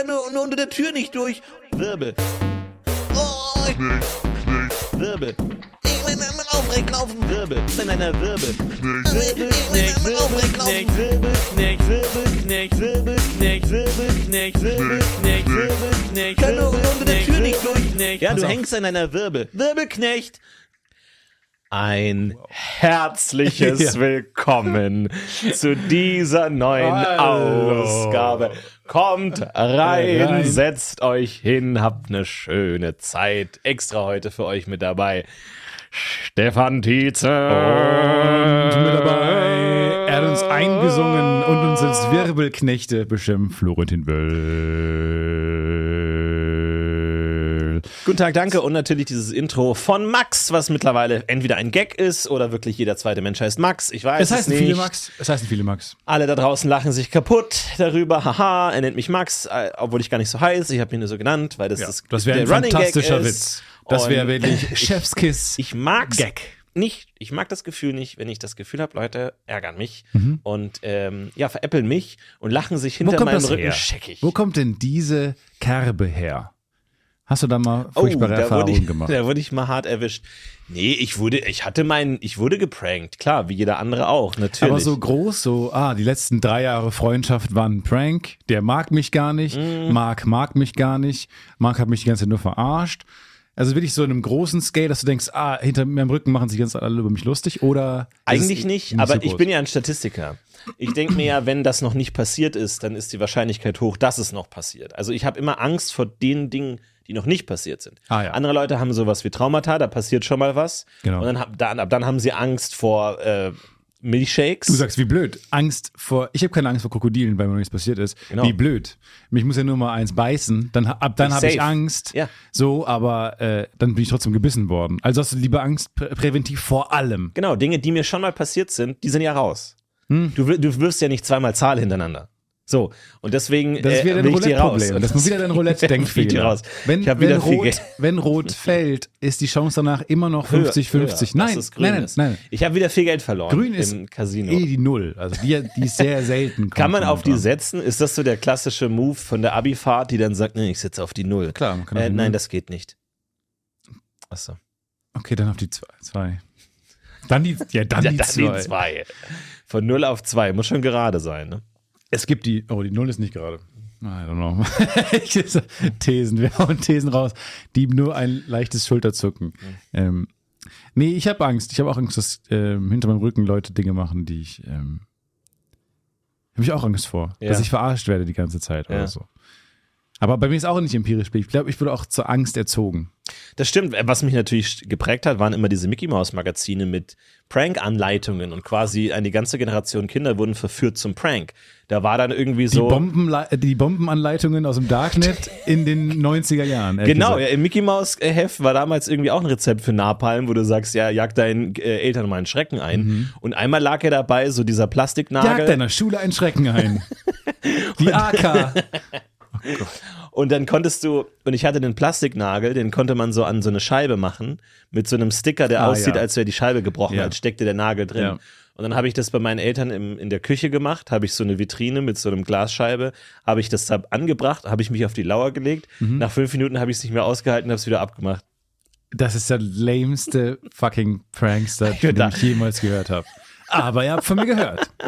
kann nur, nur unter der Tür nicht durch. Wirbel. Oh, ich, Wirbel. Ich will mit Aufrecht laufen. Wirbel. Nein, nein, nein, Wirbel. Wirbel, Knecht, Wirbel, Knecht, Wirbel, Knecht, Wirbel, Knecht, Wirbel, Knecht, Wirbel, Knecht, Wirbel, Knecht, Wirbel, Knecht, Kann nur unter der Tür nicht durch. Ja, du hängst an einer Wirbel. Wirbelknecht. Ein herzliches Ja. Willkommen zu dieser neuen Hallo. Ausgabe. Kommt rein, Rein. setzt euch hin, habt eine schöne Zeit. Extra heute für euch mit dabei. Stefan Tietze. Und mit dabei, er hat uns eingesungen und uns als Wirbelknechte bestimmt Florentin Will. Guten Tag, danke. Und natürlich dieses Intro von Max, was mittlerweile entweder ein Gag ist oder wirklich jeder zweite Mensch heißt Max. Ich weiß Es heißen es nicht. viele Max. Es heißen viele Max. Alle da draußen lachen sich kaputt darüber. Haha, er nennt mich Max, äh, obwohl ich gar nicht so heiß. Ich habe ihn nur so genannt, weil das, das, Das wäre ein der Running Gag fantastischer ist. Witz. Das wäre wirklich Chefskiss. Ich mag's Gag. nicht. Ich mag das Gefühl nicht, wenn ich das Gefühl habe, Leute ärgern mich Mhm. und ähm, ja, veräppeln mich und lachen sich hinter meinem Rücken her? scheckig. Wo kommt denn diese Kerbe her? Hast du da mal Oh, furchtbare da wurde, Erfahrungen ich, gemacht? da wurde ich mal hart erwischt. Nee, ich wurde, ich hatte meinen, ich wurde geprankt, klar, wie jeder andere auch, natürlich. Aber so groß, so, ah, die letzten drei Jahre Freundschaft waren ein Prank. Der mag mich gar nicht. Mhm. Marc mag mich gar nicht. Marc hat mich die ganze Zeit nur verarscht. Also wirklich so in einem großen Scale, dass du denkst, ah, hinter meinem Rücken machen sich ganz alle über mich lustig oder? Eigentlich nicht, so aber ich groß? bin ja ein Statistiker. Ich denke mir ja, wenn das noch nicht passiert ist, dann ist die Wahrscheinlichkeit hoch, dass es noch passiert. Also ich habe immer Angst vor den Dingen, die noch nicht passiert sind. Ah, ja. Andere Leute haben sowas wie Traumata, da passiert schon mal was. Genau. Und dann, dann, ab dann haben sie Angst vor äh, Milchshakes. Du sagst, wie blöd. Angst vor, ich habe keine Angst vor Krokodilen, weil mir noch nichts passiert ist. Genau. Wie blöd. Mich muss ja nur mal eins beißen, dann, ab dann habe ich. Angst. Ja. So, aber äh, dann bin ich trotzdem gebissen worden. Also hast du lieber Angst prä präventiv vor allem. Genau, Dinge, die mir schon mal passiert sind, die sind ja raus. Hm. Du, du wirfst ja nicht zweimal Zahl hintereinander. So, und deswegen Das ist äh, wieder dein will ich die raus. Das ist wieder dein Roulette-Denkfehler. raus. Wenn, ich wenn, wieder viel rot, Geld. wenn Rot fällt, ist die Chance danach immer noch Höher, 50-50. höher, Nein, nein, nein, nein. Ich habe wieder viel Geld verloren Grün im ist Casino. eh die Null. Also die, die ist sehr selten. Kann man auf die setzen? Ist das so der klassische Move von der Abifahrt, die dann sagt, nee, ich setze auf die Null? Klar, man kann auf Äh, nein, das geht nicht. Achso. Okay, dann auf die zwei. zwei. Dann die, ja, dann Ja, die dann zwei. die zwei. Von Null auf zwei. Muss schon gerade sein, ne? Es gibt die, oh, die Null ist nicht gerade. I don't know. Ich- Thesen, wir hauen Thesen raus, die nur ein leichtes Schulterzucken. Ähm, nee, ich habe Angst. Ich habe auch Angst, dass ähm, hinter meinem Rücken Leute Dinge machen, die ich. Ähm, habe ich auch Angst vor, Ja. dass ich verarscht werde die ganze Zeit Ja. oder so. Aber bei mir ist auch nicht empirisch. Ich glaube, ich wurde auch zur Angst erzogen. Das stimmt. Was mich natürlich geprägt hat, waren immer diese Mickey Mouse Magazine mit Prank-Anleitungen und quasi eine ganze Generation Kinder wurden verführt zum Prank. Da war dann irgendwie Die, so. Bombenle die Bombenanleitungen aus dem Darknet in den 90er Jahren. ehrlich Genau, gesagt. ja, im Mickey Mouse äh, Heft war damals irgendwie auch ein Rezept für Napalm, wo du sagst, ja, jag deinen äh, Eltern mal einen Schrecken ein. Und einmal lag er dabei, so dieser Plastiknagel. Mhm. Jag deiner Schule einen Schrecken ein. Die AK. Und dann konntest du, und ich hatte den Plastiknagel, den konnte man so an so eine Scheibe machen, mit so einem Sticker, der Ah, aussieht, ja. als wäre die Scheibe gebrochen, Ja. als steckte der Nagel drin. Ja. Und dann habe ich das bei meinen Eltern im, in der Küche gemacht, habe ich so eine Vitrine mit so einem Glasscheibe, habe ich das da angebracht, habe ich mich auf die Lauer gelegt. Mhm. Nach fünf Minuten habe ich es nicht mehr ausgehalten, habe es wieder abgemacht. Das ist der lameste fucking Prankster, den ich jemals gehört habe. Aber ihr habt von mir gehört.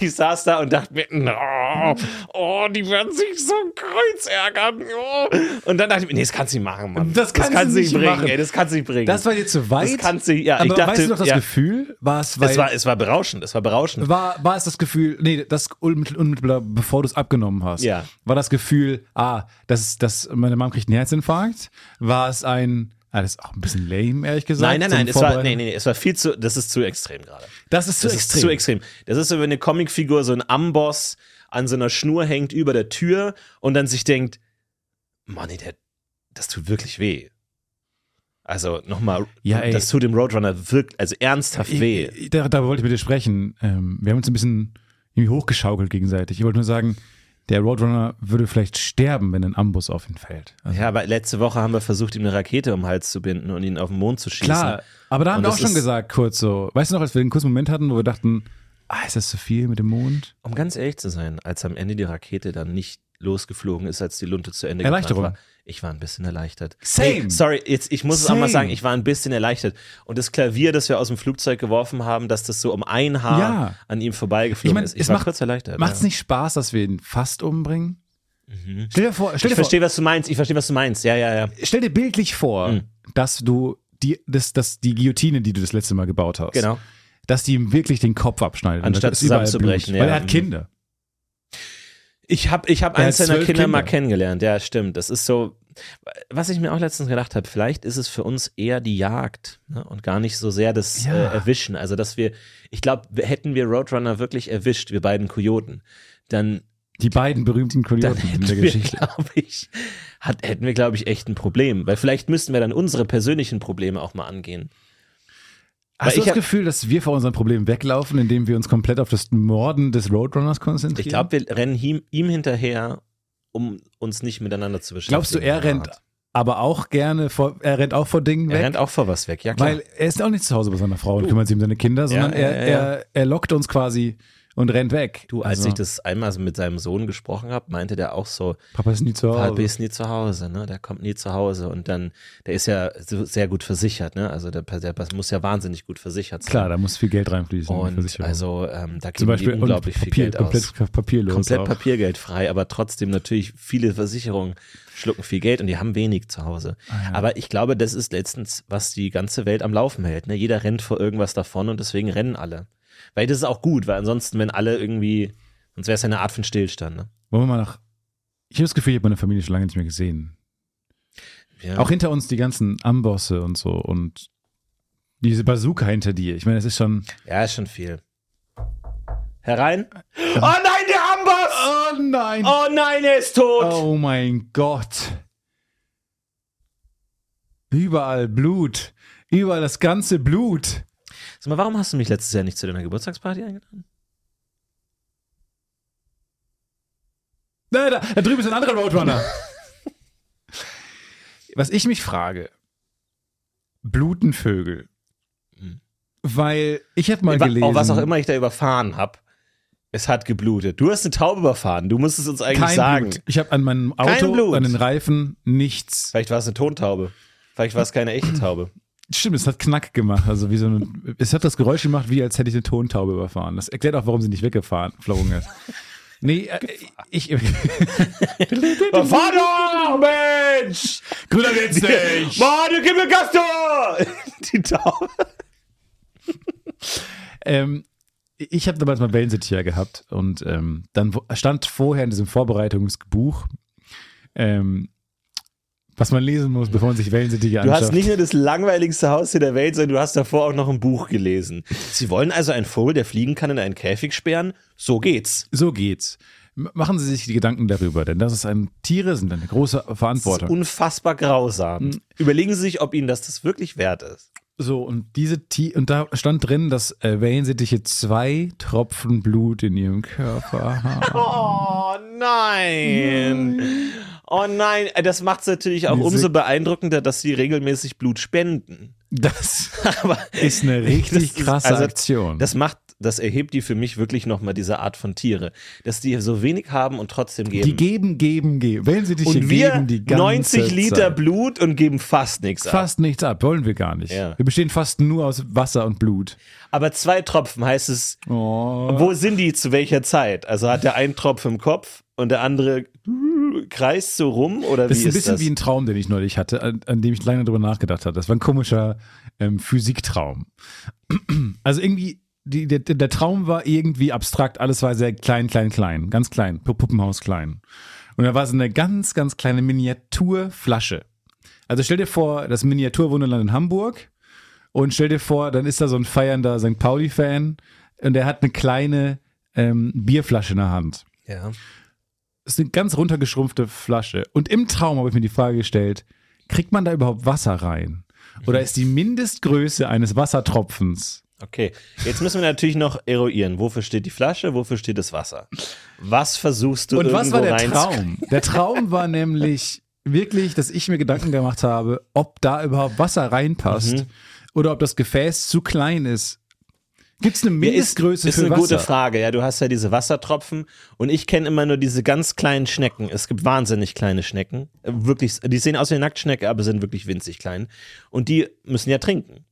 Ich saß da und dachte mir, oh, oh die werden sich so kreuz ärgern. Oh. Und dann dachte ich mir, nee, das kannst du nicht machen, Mann. Das kannst du nicht bringen, machen. ey, das kannst du nicht bringen. Das war dir zu weit. Das kannst du, ja, aber ich dachte, weißt du noch das ja, Gefühl? War es, es war, es war berauschend, es war berauschend. war, war es das Gefühl, nee, das unmittel- unmittelbar, bevor du es abgenommen hast, Ja. war das Gefühl, ah, das ist, das, meine Mom kriegt einen Herzinfarkt? War es ein, ah, das ist auch ein bisschen lame, ehrlich gesagt. Nein, nein, nein, ein es war, nee, nee, es war viel zu, das ist zu extrem gerade. Das ist zu Das extrem. ist zu extrem. Das ist so, wenn eine Comicfigur so ein Amboss an so einer Schnur hängt über der Tür und dann sich denkt, Mann, der, das tut wirklich weh. Also nochmal, Ja, ey. das tut dem Roadrunner wirklich, also ernsthaft weh. Ich, da, da wollte ich mit dir sprechen. Ähm, wir haben uns ein bisschen irgendwie hochgeschaukelt gegenseitig. Ich wollte nur sagen, der Roadrunner würde vielleicht sterben, wenn ein Ambus auf ihn fällt. Also, Ja, aber letzte Woche haben wir versucht, ihm eine Rakete um den Hals zu binden und ihn auf den Mond zu schießen. klar, aber da haben Und wir auch schon gesagt, kurz so. Weißt du noch, als wir den kurzen Moment hatten, wo wir dachten, ah, ist das zu viel mit dem Mond? Um ganz ehrlich zu sein, als am Ende die Rakete dann nicht losgeflogen ist, als die Lunte zu Ende Erleichterung. war. Ich war ein bisschen erleichtert. Same. Nee, sorry, jetzt, ich muss es auch mal Same. sagen, ich war ein bisschen erleichtert. Und das Klavier, das wir aus dem Flugzeug geworfen haben, dass das so um ein Haar Ja. an ihm vorbeigeflogen Ich meine, ist. Ich es war macht, kurz erleichtert. macht's ja. nicht Spaß, dass wir ihn fast umbringen? Stell dir vor, stell Ich verstehe, was du meinst. Ich verstehe, was du meinst. Ja, ja, ja. stell dir bildlich vor, Mhm. dass du die, das, das, die Guillotine, die du das letzte Mal gebaut hast, Genau. Dass die ihm wirklich den Kopf abschneidet. Und Anstatt zusammenzubrechen, Blut, Weil ja. er hat Kinder. Ich habe ich hab eins seiner zwölf Kinder mal Kinder. kennengelernt. Ja, stimmt. Das ist so, was ich mir auch letztens gedacht habe, vielleicht ist es für uns eher die Jagd ne? und gar nicht so sehr das Ja. äh, Erwischen. Also, dass wir, ich glaube, hätten wir Roadrunner wirklich erwischt, wir beiden Kojoten, dann, Die beiden berühmten Kojoten in der Geschichte. glaube ich, hat, hätten wir, glaube ich, echt ein Problem. Weil vielleicht müssten wir dann unsere persönlichen Probleme auch mal angehen. Hast du ich das Gefühl, dass wir vor unseren Problemen weglaufen, indem wir uns komplett auf das Morden des Roadrunners konzentrieren? Ich glaube, wir rennen ihm, ihm hinterher, um uns nicht miteinander zu beschäftigen. Glaubst du, er rennt aber auch gerne vor, er rennt auch vor Dingen Er weg? rennt auch vor was weg, ja klar. Weil er ist auch nicht zu Hause bei seiner Frau und kümmert sich um seine Kinder, sondern ja, er, ja, ja. Er, er lockt uns quasi und rennt weg. Du, als Also, ich das einmal so mit seinem Sohn gesprochen habe, meinte der auch so, Papa ist nie zu Hause. Papi ist nie zu Hause, ne? Der kommt nie zu Hause und dann, der ist ja sehr gut versichert, ne? Also der, der muss ja wahnsinnig gut versichert sein. Klar, da muss viel Geld reinfließen. Und also ähm, da geben Beispiel die unglaublich und viel Papier, Geld komplett aus. papierlos. Komplett auch. papiergeldfrei, aber trotzdem natürlich viele Versicherungen schlucken viel Geld und die haben wenig zu Hause. Ah, Aber ich glaube, das ist letztens, was die ganze Welt am Laufen hält. Ne? Jeder rennt vor irgendwas davon und deswegen rennen alle. Weil das ist auch gut, weil ansonsten, wenn alle irgendwie, sonst wäre es ja eine Art von Stillstand. Ne? Wollen wir mal nach. Ich habe das Gefühl, ich habe meine Familie schon lange nicht mehr gesehen. Ja. Auch hinter uns die ganzen Ambosse und so und diese Bazooka hinter dir. Ich meine, das ist schon. Ja, ist schon viel. Herein. Oh nein, der Amboss! Oh nein! Oh nein, er ist tot! Oh mein Gott. Überall Blut. Überall das ganze Blut. Sag mal, warum hast du mich letztes Jahr nicht zu deiner Geburtstagsparty eingeladen? Da, da, da drüben ist ein anderer Roadrunner. Was ich mich frage, bluten Vögel? Hm. Weil ich habe mal Wa- gelesen, Auch was auch immer ich da überfahren habe. Es hat geblutet. Du hast eine Taube überfahren. Du musst es uns eigentlich kein sagen. Blut. Ich habe an meinem Auto, an den Reifen nichts. Vielleicht war es eine Tontaube. Vielleicht war es keine echte Taube. Stimmt, es hat Knack gemacht. Also wie so ein, es hat das Geräusch gemacht, wie als hätte ich eine Tontaube überfahren. Das erklärt auch, warum sie nicht weggefahren geflogen ist. Nee, äh, ich. Fahr doch, Mensch! Grüner geht's nicht! Mann, gib mir Gas! Die Taube. Ähm, ich habe damals mal Wellensitticher gehabt und ähm, dann stand vorher in diesem Vorbereitungsbuch, ähm, was man lesen muss, bevor man sich Wellensittiche Du anschaut. hast nicht nur das langweiligste Haustier der Welt, sondern du hast davor auch noch ein Buch gelesen. Sie wollen also einen Vogel, der fliegen kann, in einen Käfig sperren? So geht's. so geht's. Machen Sie sich die Gedanken darüber, denn das ist ein Tiere sind eine große Das ist Verantwortung. unfassbar grausam. Überlegen Sie sich, ob Ihnen das das wirklich wert ist. So und diese Ti und da stand drin, dass äh, Wellensittiche zwei Tropfen Blut in ihrem Körper haben. Oh nein. Oh nein, das macht es natürlich auch Diese- umso beeindruckender, dass sie regelmäßig Blut spenden. Das Aber ist eine richtig Das ist- krasse also, Aktion. Das macht, das erhebt die für mich wirklich nochmal diese Art von Tiere, dass die so wenig haben und trotzdem geben. die geben, geben, geben. Wellensittiche und wir geben die ganze 90 Liter Zeit. Blut und geben fast nichts ab. Fast nichts ab, wollen wir gar nicht. Ja. Wir bestehen fast nur aus Wasser und Blut. Aber zwei Tropfen heißt es, Oh. wo sind die zu welcher Zeit? Also hat der einen Tropfen im Kopf und der andere kreist so rum oder Das wie ist ein ist bisschen das? wie ein Traum, den ich neulich hatte, an, an dem ich lange drüber nachgedacht habe. Das war ein komischer ähm, Physiktraum. Also irgendwie, die, der, der Traum war irgendwie abstrakt, alles war sehr klein, klein, klein, ganz klein, Pu- Puppenhaus klein. Und da war so eine ganz, ganz kleine Miniaturflasche. Also stell dir vor, das Miniaturwunderland in Hamburg und stell dir vor, dann ist da so ein feiernder St. Pauli-Fan und der hat eine kleine ähm, Bierflasche in der Hand. ja. Ist eine ganz runtergeschrumpfte Flasche. Und im Traum habe ich mir die Frage gestellt, kriegt man da überhaupt Wasser rein? Oder ist die Mindestgröße eines Wassertropfens? Okay, jetzt müssen wir natürlich noch eruieren. Wofür steht die Flasche? Wofür steht das Wasser? Was versuchst du Und was irgendwo war der rein? Traum? Der Traum war nämlich wirklich, dass ich mir Gedanken gemacht habe, ob da überhaupt Wasser reinpasst Mhm. oder ob das Gefäß zu klein ist. Gibt's eine Ja, ist, Mindestgröße ist für eine Wasser? gute Frage. Ja, du hast ja diese Wassertropfen und ich kenne immer nur diese ganz kleinen Schnecken. Es gibt wahnsinnig kleine Schnecken. Äh, Wirklich, die sehen aus wie eine Nacktschnecke, aber sind wirklich winzig klein. Und die müssen ja trinken.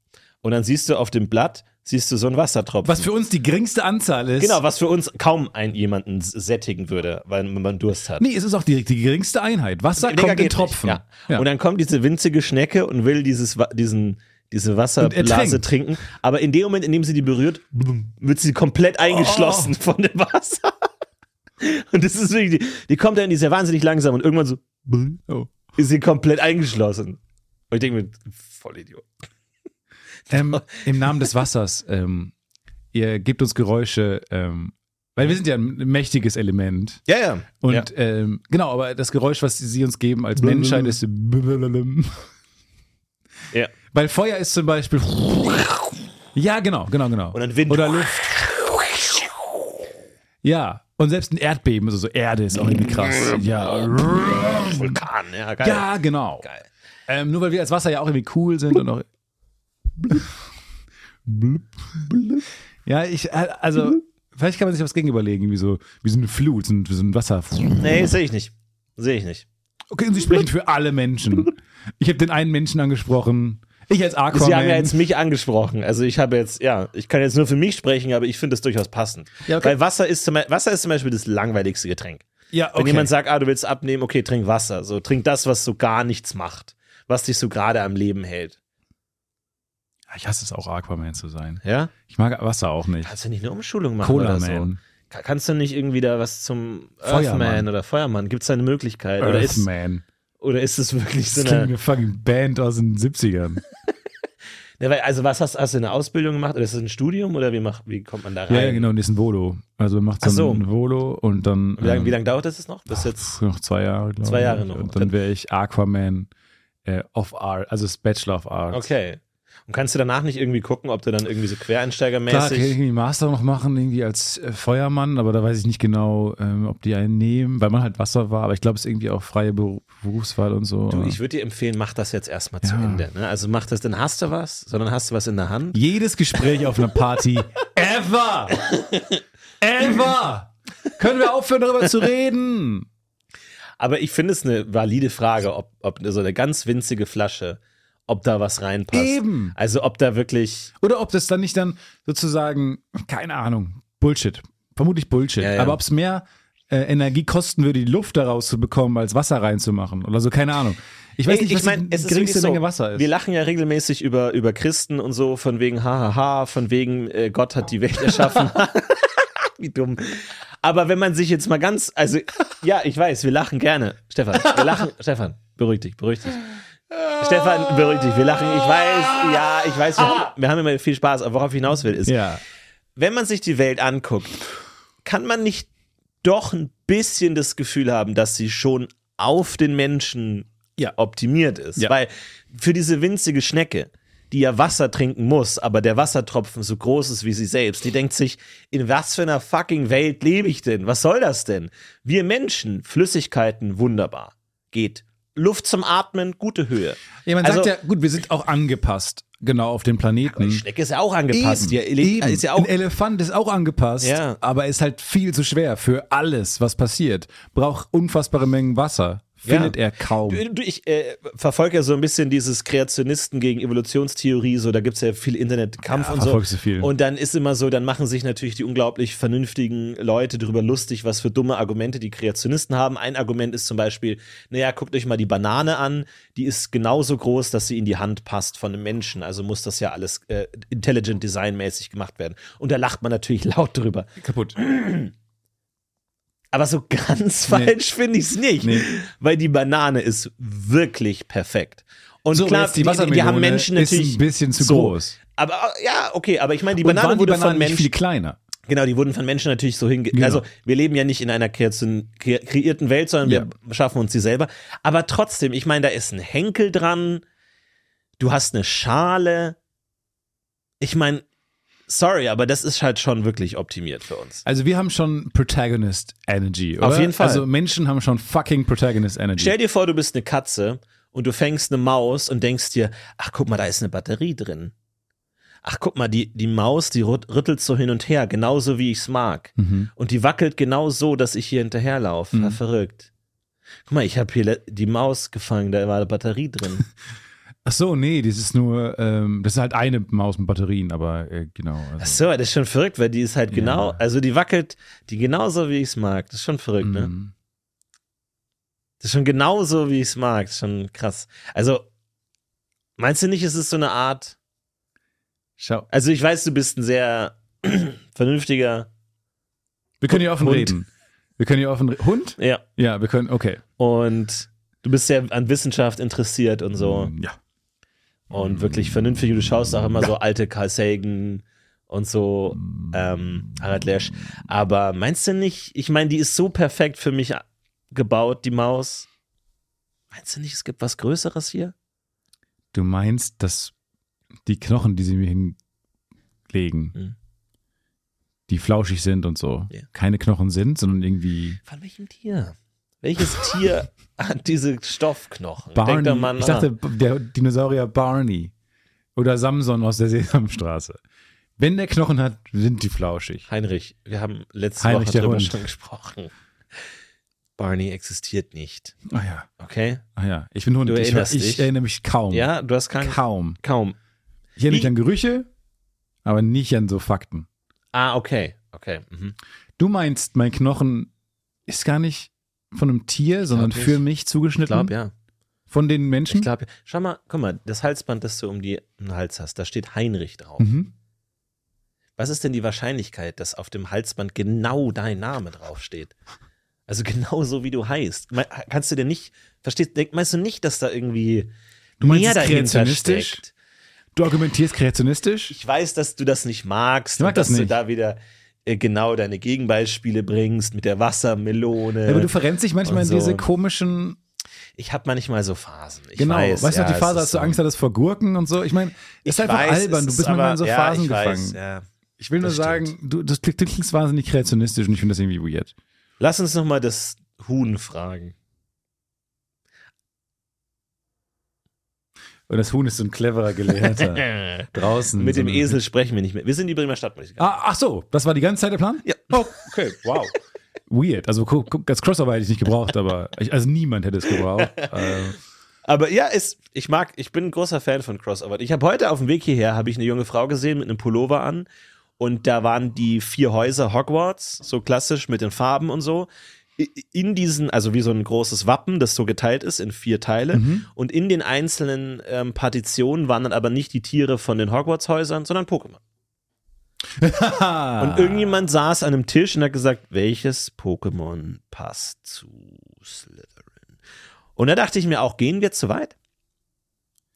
Und dann siehst du auf dem Blatt, siehst du so einen Wassertropfen. Was für uns die geringste Anzahl ist. Genau, was für uns kaum ein jemanden sättigen würde, weil man Durst hat. Nee, es ist auch die, die geringste Einheit. Wasser Digga, kommt in Tropfen. Ja. Ja. Und dann kommt diese winzige Schnecke und will dieses, diesen, diese Wasserblase trinken. Aber in dem Moment, in dem sie die berührt, wird sie komplett eingeschlossen Oh. von dem Wasser. Und das ist wirklich, die, die kommt dann, die ist ja wahnsinnig langsam und irgendwann so, Oh. ist sie komplett eingeschlossen. Und ich denke mir, voll Idiot. Ähm, Im Namen des Wassers, ähm, ihr gebt uns Geräusche, ähm, weil wir sind ja ein mächtiges Element. Ja, ja. Und ja. ähm, genau, aber das Geräusch, was sie uns geben als Menschheit, ist ja. weil Feuer ist zum Beispiel ja genau, genau, genau. Und dann Wind. oder Luft. Ja, und selbst ein Erdbeben, also so Erde ist auch irgendwie krass. Ja, Vulkan, ja, geil. ja, genau. Geil. Ähm, nur weil wir als Wasser ja auch irgendwie cool sind und auch. Ja, ich, äh, also, vielleicht kann man sich was gegenüberlegen, wie so, wie so eine Flut, so ein, so ein Wasser. Nee, sehe ich nicht. Sehe ich nicht. Okay, und sie sprechen für alle Menschen. Ich habe den einen Menschen angesprochen. Ich als Aquaman. Sie haben ja jetzt mich angesprochen. Also ich habe jetzt, ja, ich kann jetzt nur für mich sprechen, aber ich finde es durchaus passend. Ja, okay. Weil Wasser ist, zum, Wasser ist zum Beispiel das langweiligste Getränk. ja, Wenn okay. jemand sagt, ah, du willst abnehmen, okay, trink Wasser. So, trink das, was so gar nichts macht. Was dich so gerade am Leben hält. ich hasse es auch, Aquaman zu sein. Ja? Ich mag Wasser auch nicht. Kannst du nicht eine Umschulung machen Cola oder so? Man. Ka- Kannst du nicht irgendwie da was zum Feuermann. Earthman oder Feuermann? Gibt es da eine Möglichkeit? Oder ist, Earthman. Oder ist es wirklich so Das klingt wie eine. eine fucking Band aus den 70ern. Ja, weil, also, was hast, hast du eine Ausbildung gemacht? Oder ist das ein Studium? Oder wie, macht, wie kommt man da rein? Ja, ja, genau, und das ist ein Volo. Also man macht so, so. ein Volo und dann. Wie lange, ähm, wie lange dauert das jetzt noch? Bis jetzt. Noch zwei Jahre, glaube ich. Zwei Jahre noch. Und dann wäre ich Aquaman äh, of Art, also das Bachelor of Arts. Okay. Und kannst du danach nicht irgendwie gucken, ob du dann irgendwie so Klar, kann ich Quereinsteigermäßig. irgendwie Master noch machen, irgendwie als äh, Feuermann, aber da weiß ich nicht genau, ähm, ob die einen nehmen, weil man halt Wasser war, aber ich glaube, es ist irgendwie auch freie Beru- Berufswahl und so. Du, ich würde dir empfehlen, mach das jetzt erstmal zu Ja. Ende. Ne? Also mach das, dann hast du was, sondern hast du was in der Hand. Jedes Gespräch auf einer Party ever! ever! Können wir aufhören, darüber zu reden? Aber ich finde es eine valide Frage, ob, ob so eine ganz winzige Flasche, ob da was reinpasst. Eben. Also ob da wirklich. Oder ob das dann nicht dann sozusagen, keine Ahnung, Bullshit. Vermutlich Bullshit. Ja, ja. Aber ob es mehr äh, Energie kosten würde, die Luft daraus zu bekommen, als Wasser reinzumachen oder so, keine Ahnung. Ich weiß Ey, nicht, was mein, die geringste wirklich so, Menge Wasser ist. Wir lachen ja regelmäßig über, über Christen und so, von wegen hahaha, von wegen äh, Gott hat die Welt erschaffen. Wie dumm. Aber wenn man sich jetzt mal ganz, also ja, ich weiß, wir lachen gerne. Stefan, wir lachen. Stefan, beruhig dich, beruhig dich. Stefan, beruhig dich. Wir lachen. Ich weiß, ja, ich weiß, wir, haben, wir haben immer viel Spaß. Aber worauf ich hinaus will, ist, ja. wenn man sich die Welt anguckt, kann man nicht doch ein bisschen das Gefühl haben, dass sie schon auf den Menschen Ja. optimiert ist. Ja. Weil für diese winzige Schnecke, die ja Wasser trinken muss, aber der Wassertropfen so groß ist wie sie selbst, die denkt sich, in was für einer fucking Welt lebe ich denn? Was soll das denn? Wir Menschen, Flüssigkeiten, wunderbar. Geht. Luft zum Atmen, gute Höhe. Ja, man Also- sagt ja, gut, wir sind auch angepasst, genau, auf den Planeten. Die Schnecke ist ja auch angepasst. Eben, ist ja auch Ein Elefant ist auch angepasst, Ja. aber ist halt viel zu schwer für alles, was passiert. Braucht unfassbare Mengen Wasser. Findet Ja. er kaum. Ich äh, verfolge ja so ein bisschen dieses Kreationisten gegen Evolutionstheorie, so da gibt's ja viel Internetkampf Ja, und so. du viel. Und dann ist immer so, dann machen sich natürlich die unglaublich vernünftigen Leute darüber lustig, was für dumme Argumente die Kreationisten haben. Ein Argument ist zum Beispiel, naja, guckt euch mal die Banane an, die ist genauso groß, dass sie in die Hand passt von einem Menschen. Also muss das ja alles äh, intelligent designmäßig gemacht werden. Und da lacht man natürlich laut drüber. Kaputt. Aber so ganz falsch finde ich es nicht, Nee. weil die Banane ist wirklich perfekt. Und So, klar, die die, die, haben Menschen ist natürlich ein bisschen zu so. groß. Aber äh, ja, okay, aber ich meine, die Und Banane die wurde Bananen von Menschen viel kleiner. Genau, die wurden von Menschen natürlich so hinge... Genau. Also wir leben ja nicht in einer kreation- kre kreierten Welt, sondern Ja. wir schaffen uns sie selber. Aber trotzdem, ich meine, da ist ein Henkel dran, du hast eine Schale. Ich meine, sorry, aber das ist halt schon wirklich optimiert für uns. Also wir haben schon Protagonist Energy, oder? Auf jeden Fall. Also Menschen haben schon fucking Protagonist Energy. Stell dir vor, du bist eine Katze und du fängst eine Maus und denkst dir, ach guck mal, da ist eine Batterie drin. ach guck mal, die, die Maus, die rüt- rüttelt so hin und her, genauso wie ich's mag. Mhm. Und die wackelt genau so, dass ich hier hinterherlaufe. Ja, verrückt. Guck mal, ich habe hier die Maus gefangen, da war eine Batterie drin. Ach so, nee, das ist nur, ähm, das ist halt eine Maus mit Batterien, aber äh, genau. Ach Also, so, das ist schon verrückt, weil die ist halt genau, also die wackelt, die genauso wie ich's mag. Das ist schon verrückt, ne? mhm. Das ist schon genauso, wie ich's mag. Das ist schon krass. Also, meinst du nicht, es ist so eine Art, Schau, also ich weiß, du bist ein sehr vernünftiger, wir können hier offen Hund. reden. Wir können hier offen reden. Hund? ja, Ja, wir können, okay. und du bist sehr an Wissenschaft interessiert und so. Ja. Und wirklich vernünftig. Du schaust auch immer so alte Carl Sagan und so ähm, Harald Lesch. Aber meinst du nicht, ich meine, die ist so perfekt für mich gebaut, die Maus. Meinst du nicht, es gibt was Größeres hier? Du meinst, dass die Knochen, die sie mir hinlegen, Mhm. die flauschig sind und so, Ja. keine Knochen sind, sondern irgendwie Von welchem Tier? Welches Tier hat diese Stoffknochen? Barney. Denk doch mal ich dachte, der Dinosaurier Barney oder Samson aus der Sesamstraße. Wenn der Knochen hat, sind die flauschig. Heinrich, wir haben letzte Heinrich Woche darüber schon gesprochen. Barney existiert nicht. Ah ja, Okay? ah ja. Ich bin Hund. Du ich, erinnerst ich dich? erinnere mich kaum. Ja, du hast keinen. Kaum. Kaum. Ich erinnere mich an Gerüche, aber nicht an so Fakten. Ah, okay. Okay. Mhm. Du meinst, mein Knochen ist gar nicht von einem Tier, sondern nicht. für mich Ich zugeschnitten? glaube, ja. Von den Menschen? Ich glaube, schau mal, guck mal, das Halsband, das du um die, den Hals hast, da steht Heinrich drauf. Mhm. Was ist denn die Wahrscheinlichkeit, dass auf dem Halsband genau dein Name draufsteht? Also genau so, wie du heißt. Kannst du denn nicht, verstehst, denk- meinst du nicht, dass da irgendwie Du meinst mehr dahinter kreationistisch? steckt? Du argumentierst kreationistisch? Ich weiß, dass du das nicht magst Ich mag und dass das du nicht. da wieder genau deine Gegenbeispiele bringst mit der Wassermelone. Ja, aber du verrennst dich manchmal und in diese so. komischen. ich habe manchmal so Phasen. Ich genau. weiß, weißt du ja, die Phase, als du so. Angst hattest vor Gurken und so? Ich meine, ist Ich einfach weiß, albern. Du ist bist manchmal in so aber- ja, Phasen ich gefangen. Weiß, ja. Ich will nur Das sagen, du, das klingt, du klingst wahnsinnig kreationistisch und ich finde das irgendwie weird. Lass uns noch mal das Huhn fragen. Und das Huhn ist so ein cleverer Gelehrter. Draußen. Mit so dem Esel sprechen wir nicht mehr. Wir sind die Bremer Stadtmusiker. Ah, ach so, das war die ganze Zeit der Plan? Ja. Oh, okay, wow. Weird. Also guck, guck, als Crossover hätte ich nicht gebraucht, aber ich, also niemand hätte es gebraucht. ähm, Aber ja, ist, ich mag, ich bin ein großer Fan von Crossover. Ich habe heute auf dem Weg hierher habe ich eine junge Frau gesehen mit einem Pullover an und da waren die vier Häuser Hogwarts, so klassisch mit den Farben und so. In diesen, also wie so ein großes Wappen, das so geteilt ist in vier Teile. Und in den einzelnen ähm, Partitionen waren dann aber nicht die Tiere von den Hogwarts-Häusern, sondern Pokémon. Und irgendjemand saß an einem Tisch und hat gesagt, welches Pokémon passt zu Slytherin? Und da dachte ich mir auch, gehen wir zu weit?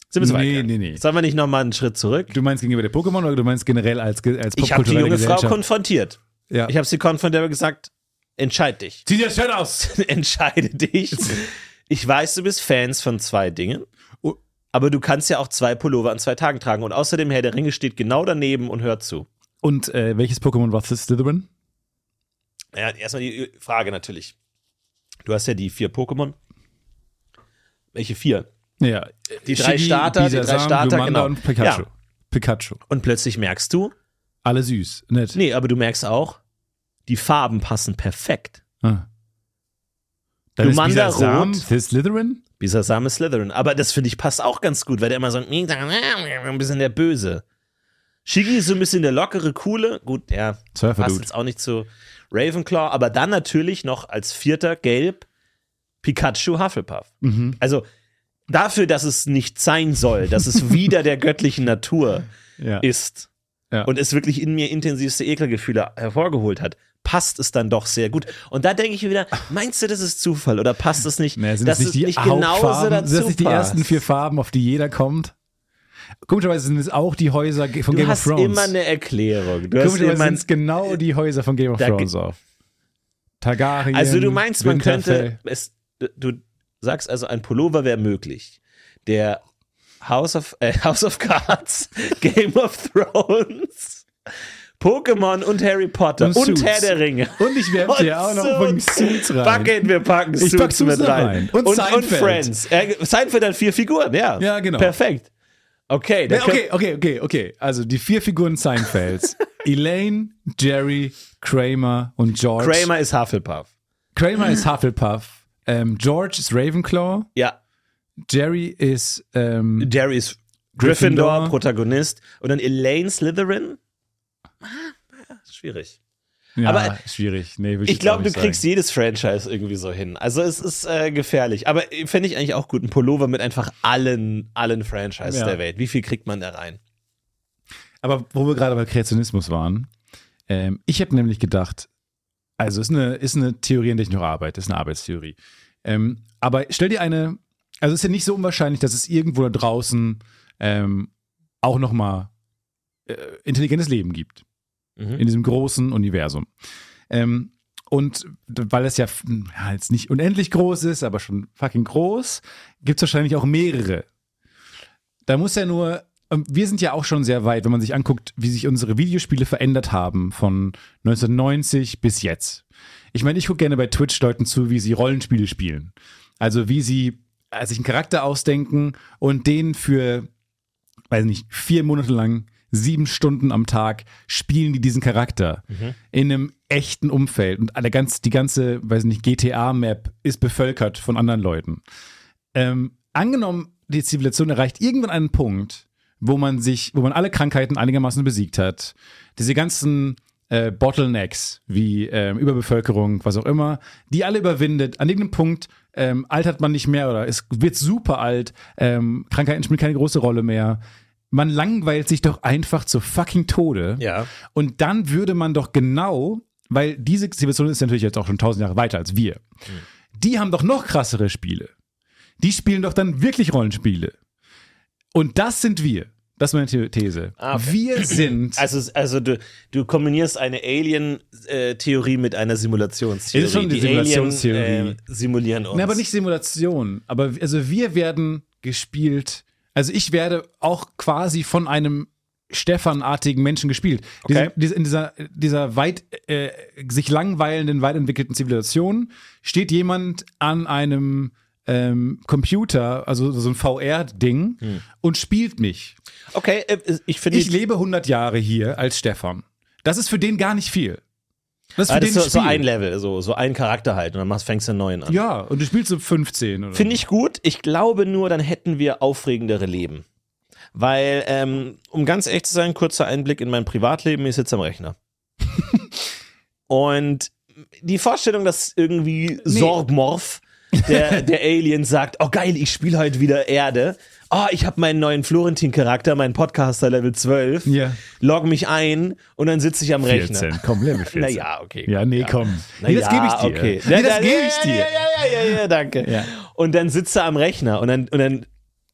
Sind wir zu weit? Nee, nee, nee. Sollen wir nicht nochmal einen Schritt zurück? Du meinst gegenüber der Pokémon oder du meinst generell als, als Ich habe die popkulturelle junge Frau konfrontiert. ja. Ich habe sie konfrontiert und gesagt, entscheid dich. Dir das Shirt aus! Entscheide dich. Ich weiß, du bist Fans von zwei Dingen. Oh. Aber du kannst ja auch zwei Pullover an zwei Tagen tragen. Und außerdem, Herr der Ringe steht genau daneben und hört zu. Und äh, welches Pokémon war Slytherin? Ja, erstmal die Frage natürlich. Du hast ja die vier Pokémon. Welche vier? Ja, Die drei Shiggy, Starter, die drei Bisasam, Starter, Glumanda genau. und Pikachu. Ja. Pikachu. Und plötzlich merkst du, Alle süß, nett. nee, aber du merkst auch, die Farben passen perfekt. Ah. Dann Glumanda ist Bisasam rot. für Slytherin? Bisasam ist Slytherin. Aber das finde ich passt auch ganz gut, weil der immer so ein bisschen der Böse. Shiggy ist so ein bisschen der lockere, coole. Gut, ja, Surfer passt jetzt auch nicht zu Ravenclaw, aber dann natürlich noch als vierter gelb Pikachu Hufflepuff. Mhm. Also dafür, dass es nicht sein soll, dass es wieder der göttlichen Natur Ja. ist Ja. und es wirklich in mir intensivste Ekelgefühle hervorgeholt hat, passt es dann doch sehr gut. Und da denke ich wieder, meinst du, das ist Zufall oder passt es nicht, Naja, sind dass das nicht die nicht genauso dazu Sind das nicht die ersten passt? vier Farben, auf die jeder kommt? Komischerweise sind es auch die Häuser von Du Game of hast Thrones. immer eine Erklärung. Du hast Komischerweise sind es genau die Häuser von Game of Thrones auch. Targaryen, also du meinst, man Winterfell. könnte, es, du sagst also, ein Pullover wäre möglich, der House of, äh, House of Cards, Game of Thrones, Pokémon und Harry Potter Und und. Herr der Ringe. Und ich werfe dir auch noch von Suits rein. Packen, wir packen Ich Suits pack Suits mit rein. rein. Und und, Seinfeld. Friends. Äh, Seinfeld hat vier Figuren, ja. Ja, genau. Perfekt. Okay, Ja, okay, okay, okay, okay. Also die vier Figuren Seinfelds. Elaine, Jerry, Kramer und George. Kramer ist Hufflepuff. Kramer ist Hufflepuff. Ähm, George ist Ravenclaw. Ja, Jerry ist ähm, Jerry ist Gryffindor, Gryffindor. Protagonist. Und dann Elaine Slytherin? Schwierig. ja, aber schwierig. Nee, Ich glaube, du nicht kriegst sagen. jedes Franchise irgendwie so hin. Also es ist äh, gefährlich. Aber fände ich eigentlich auch gut, ein Pullover mit einfach allen, allen Franchises Ja. der Welt. Wie viel kriegt man da rein? Aber wo wir gerade bei Kreationismus waren, ähm, ich habe nämlich gedacht, also ist eine, ist eine Theorie, an der ich noch arbeite, ist eine Arbeitstheorie. Ähm, aber stell dir eine, also ist ja nicht so unwahrscheinlich, dass es irgendwo da draußen ähm, auch nochmal äh, intelligentes Leben gibt. Mhm. in diesem großen Universum. Ähm, und weil es ja, ja jetzt nicht unendlich groß ist, aber schon fucking groß, gibt es wahrscheinlich auch mehrere. Da muss ja nur, ähm, wir sind ja auch schon sehr weit, wenn man sich anguckt, wie sich unsere Videospiele verändert haben von 1990 bis jetzt. Ich meine, ich gucke gerne bei Twitch Leuten zu, wie sie Rollenspiele spielen. Also wie sie äh, sich einen Charakter ausdenken und den für, weiß nicht, vier Monate lang, sieben Stunden am Tag spielen die diesen Charakter in einem echten Umfeld. Und alle ganz, die ganze, weiß nicht, GTA-Map ist bevölkert von anderen Leuten. Ähm, angenommen, die Zivilisation erreicht irgendwann einen Punkt, wo man sich, wo man alle Krankheiten einigermaßen besiegt hat, diese ganzen äh, Bottlenecks wie ähm, Überbevölkerung, was auch immer, die alle überwindet. An irgendeinem Punkt ähm, altert man nicht mehr oder es wird super alt, ähm, Krankheiten spielen keine große Rolle mehr. Man langweilt sich doch einfach zu fucking Tode. Ja. Und dann würde man doch genau, weil diese Zivilisation ist natürlich jetzt auch schon tausend Jahre weiter als wir, die haben doch noch krassere Spiele. Die spielen doch dann wirklich Rollenspiele. Und das sind wir. Das ist meine The- These. Ah, okay. Wir sind. Also, also du, du kombinierst eine Alien-Theorie mit einer Simulationstheorie. Ist schon die Simulationstheorie. Alien, äh, simulieren uns. Ne, aber nicht Simulation. Aber also wir werden gespielt. Also ich werde auch quasi von einem Stefan-artigen Menschen gespielt. Okay. Diese, in dieser, dieser weit äh, sich langweilenden, weit entwickelten Zivilisation steht jemand an einem ähm, Computer, also so ein VR-Ding, Hm. und spielt mich. Okay, äh, ich finde. Ich lebe 100 Jahre hier als Stefan. Das ist für den gar nicht viel. Das ist für Ah, das den ist so, so ein Level, so, so ein Charakter halt. Und dann machst, fängst du einen neuen an. Ja, und du spielst so 15 oder Finde ich gut. Ich glaube nur, dann hätten wir aufregendere Leben. Weil, ähm, um ganz echt zu sein, kurzer Einblick in mein Privatleben, ich sitze am Rechner. Und die Vorstellung, dass irgendwie Sorgmorph, der, der Alien, sagt, oh geil, ich spiele heute wieder Erde. Oh, ich habe meinen neuen Florentin-Charakter, meinen Podcaster Level 12. Ja. Log mich ein und dann sitze ich am Rechner. 14, komm, Level 14. Naja, okay. Ja, nee, komm. Na Nee, das ja, gebe ich dir. Okay. Nee, Ja, das gebe ich dir. Ja, ja, ja, ja, ja, danke. Ja. Und dann sitzt er am Rechner und dann, und dann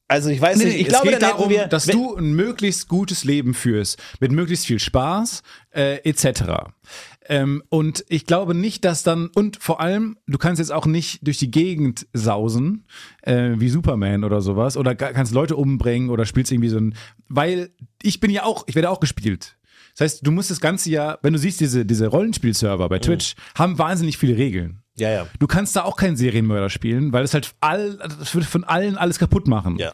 also ich weiß Nee, nicht, ich es glaube, geht darum, wir, dass du ein möglichst gutes Leben führst, mit möglichst viel Spaß, äh, etc. Ähm, und ich glaube nicht, dass dann, und vor allem, du kannst jetzt auch nicht durch die Gegend sausen, äh, wie Superman oder sowas, oder kannst Leute umbringen oder spielst irgendwie so ein, weil ich bin ja auch, ich werde auch gespielt. Das heißt, du musst das ganze ja, wenn du siehst, diese, diese Rollenspielserver bei Twitch haben wahnsinnig viele Regeln. Ja, ja. Du kannst da auch keinen Serienmörder spielen, weil es halt all, das würde von allen alles kaputt machen. Ja.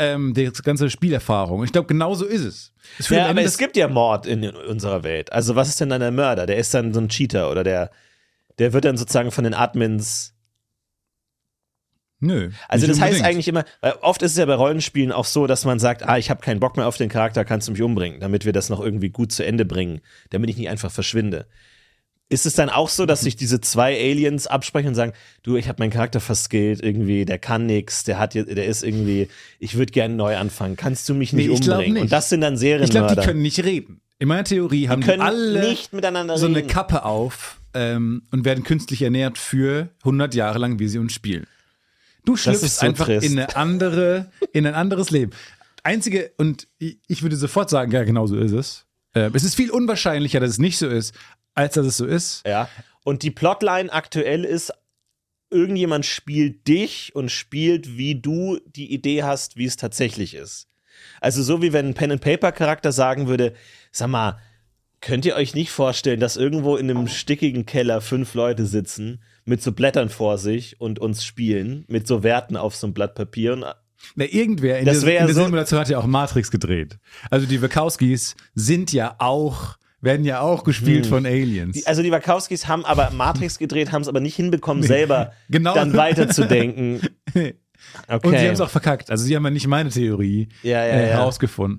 Ähm, die ganze Spielerfahrung. Ich glaube, genau so ist es. es Ja, aber es gibt ja Mord in unserer Welt. Also was ist denn dann der Mörder? Der ist dann so ein Cheater oder der, der wird dann sozusagen von den Admins. Nö. Also das heißt unbedingt. eigentlich immer, weil oft ist es ja bei Rollenspielen auch so, dass man sagt, ah, ich habe keinen Bock mehr auf den Charakter, kannst du mich umbringen, damit wir das noch irgendwie gut zu Ende bringen, damit ich nicht einfach verschwinde. Ist es dann auch so, dass sich diese zwei Aliens absprechen und sagen, du, ich habe meinen Charakter verskillt, irgendwie, der kann nix, der hat, jetzt- der ist irgendwie, ich würde gerne neu anfangen, kannst du mich nicht Nee, umbringen? nicht. Und das sind dann Ich glaube, Serienmörder. die können nicht reden. In meiner Theorie haben die, können alle nicht miteinander so eine reden. Kappe auf ähm, und werden künstlich ernährt für 100 Jahre lang, wie sie uns spielen. Du schlüpfst so einfach trist. in eine andere, in ein anderes Leben. Einzige, und ich ich würde sofort sagen, ja, genau so ist es. Ähm, es ist viel unwahrscheinlicher, dass es nicht so ist, als dass es so ist. Ja. Und die Plotline aktuell ist, irgendjemand spielt dich und spielt, wie du die Idee hast, wie es tatsächlich ist. Also so wie wenn ein Pen-and-Paper-Charakter sagen würde, sag mal, könnt ihr euch nicht vorstellen, dass irgendwo in einem stickigen Keller fünf Leute sitzen mit so Blättern vor sich und uns spielen, mit so Werten auf so einem Blatt Papier und Na, irgendwer in, Das der, in der so- Simulation hat ja auch Matrix gedreht. Also die Wachowskis sind ja auch, werden ja auch gespielt Hm. von Aliens. Die, also die Wachowskis haben aber Matrix gedreht, haben es aber nicht hinbekommen, selber genau. dann weiterzudenken. Okay. Und sie haben es auch verkackt. Also sie haben ja nicht meine Theorie Ja, ja, äh, herausgefunden.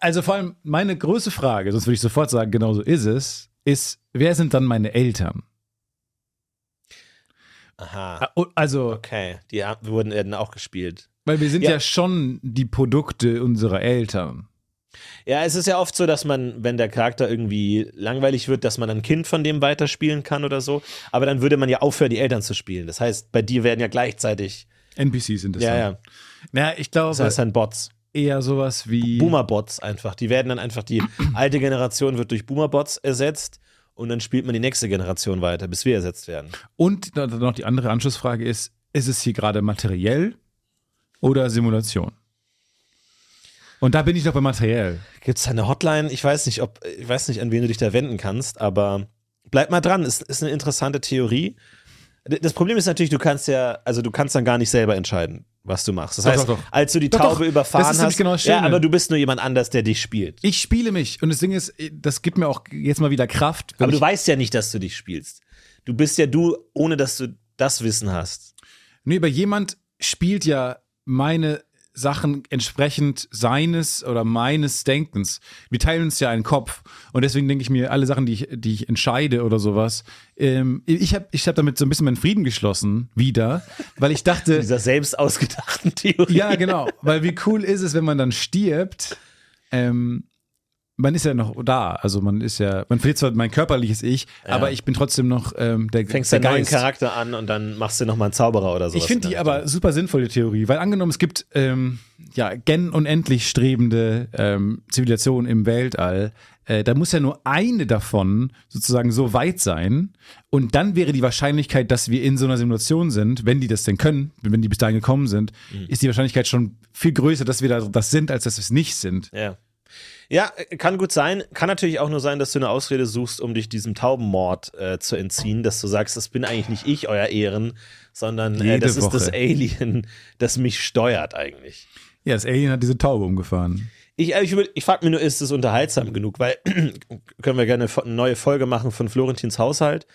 Also vor allem meine größte Frage, sonst würde ich sofort sagen, genauso ist es, ist, wer sind dann meine Eltern? Aha. Ah, Also, Okay, die wurden auch gespielt. weil wir sind ja. Ja. schon die Produkte unserer Eltern. Ja, es ist ja oft so, dass man, wenn der Charakter irgendwie langweilig wird, dass man ein Kind von dem weiterspielen kann oder so. Aber dann würde man ja aufhören, die Eltern zu spielen. Das heißt, bei dir werden ja gleichzeitig. NPCs sind es Ja, dann. ja. Ja, ich glaube Das heißt dann Bots. eher sowas wie Boomer-Bots einfach. Die werden dann einfach, die alte Generation wird durch Boomer-Bots ersetzt und dann spielt man die nächste Generation weiter, bis wir ersetzt werden. Und dann noch die andere Anschlussfrage ist, ist es hier gerade materiell oder Simulation? Und da bin ich doch bei materiell. Gibt es eine Hotline? Ich weiß nicht, ob, ich weiß nicht, an wen du dich da wenden kannst, aber bleib mal dran. Ist, ist eine interessante Theorie. Das Problem ist natürlich, du kannst ja, also du kannst dann gar nicht selber entscheiden, was du machst. Das Doch, heißt, doch, doch. als du die Taube doch. Das überfahren ist hast, genau ja, aber du bist nur jemand anders, der dich spielt. Ich spiele mich und das Ding ist, das gibt mir auch jetzt mal wieder Kraft. aber du weißt ja nicht, dass du dich spielst. Du bist ja du, ohne dass du das Wissen hast. nee, aber jemand spielt ja meine Sachen entsprechend seines oder meines Denkens. Wir teilen uns ja einen Kopf und deswegen denke ich mir, alle Sachen, die ich, die ich entscheide oder sowas, ähm, ich habe ich hab damit so ein bisschen meinen Frieden geschlossen, wieder, weil ich dachte, Dieser selbst ausgedachten Theorie. Ja, genau. Weil wie cool ist es, wenn man dann stirbt? Ähm, man ist ja noch da. Also man ist ja, man verliert zwar mein körperliches Ich, aber ich bin trotzdem noch ähm, der, Fängst der einen neuen. Charakter an und dann machst du nochmal einen Zauberer oder so. Ich finde die aber super sinnvolle Theorie, weil angenommen, es gibt ähm, ja gen unendlich strebende ähm, Zivilisationen im Weltall, äh, da muss ja nur eine davon sozusagen so weit sein und dann wäre die Wahrscheinlichkeit, dass wir in so einer Simulation sind, wenn die das denn können, wenn die bis dahin gekommen sind, ist die Wahrscheinlichkeit schon viel größer, dass wir da das sind, als dass wir es nicht sind. Ja. Ja, äh, kann gut sein. Kann natürlich auch nur sein, dass du eine Ausrede suchst, um dich diesem Taubenmord äh, zu entziehen, dass du sagst, das bin eigentlich nicht ich, euer Ehren, sondern äh, das ist das Woche. Alien, das mich steuert eigentlich. Ja, das Alien hat diese Taube umgefahren. Ich, äh, ich, ich frage mich nur, ist es unterhaltsam genug? Weil können wir gerne eine neue Folge machen von Florentins Haushalt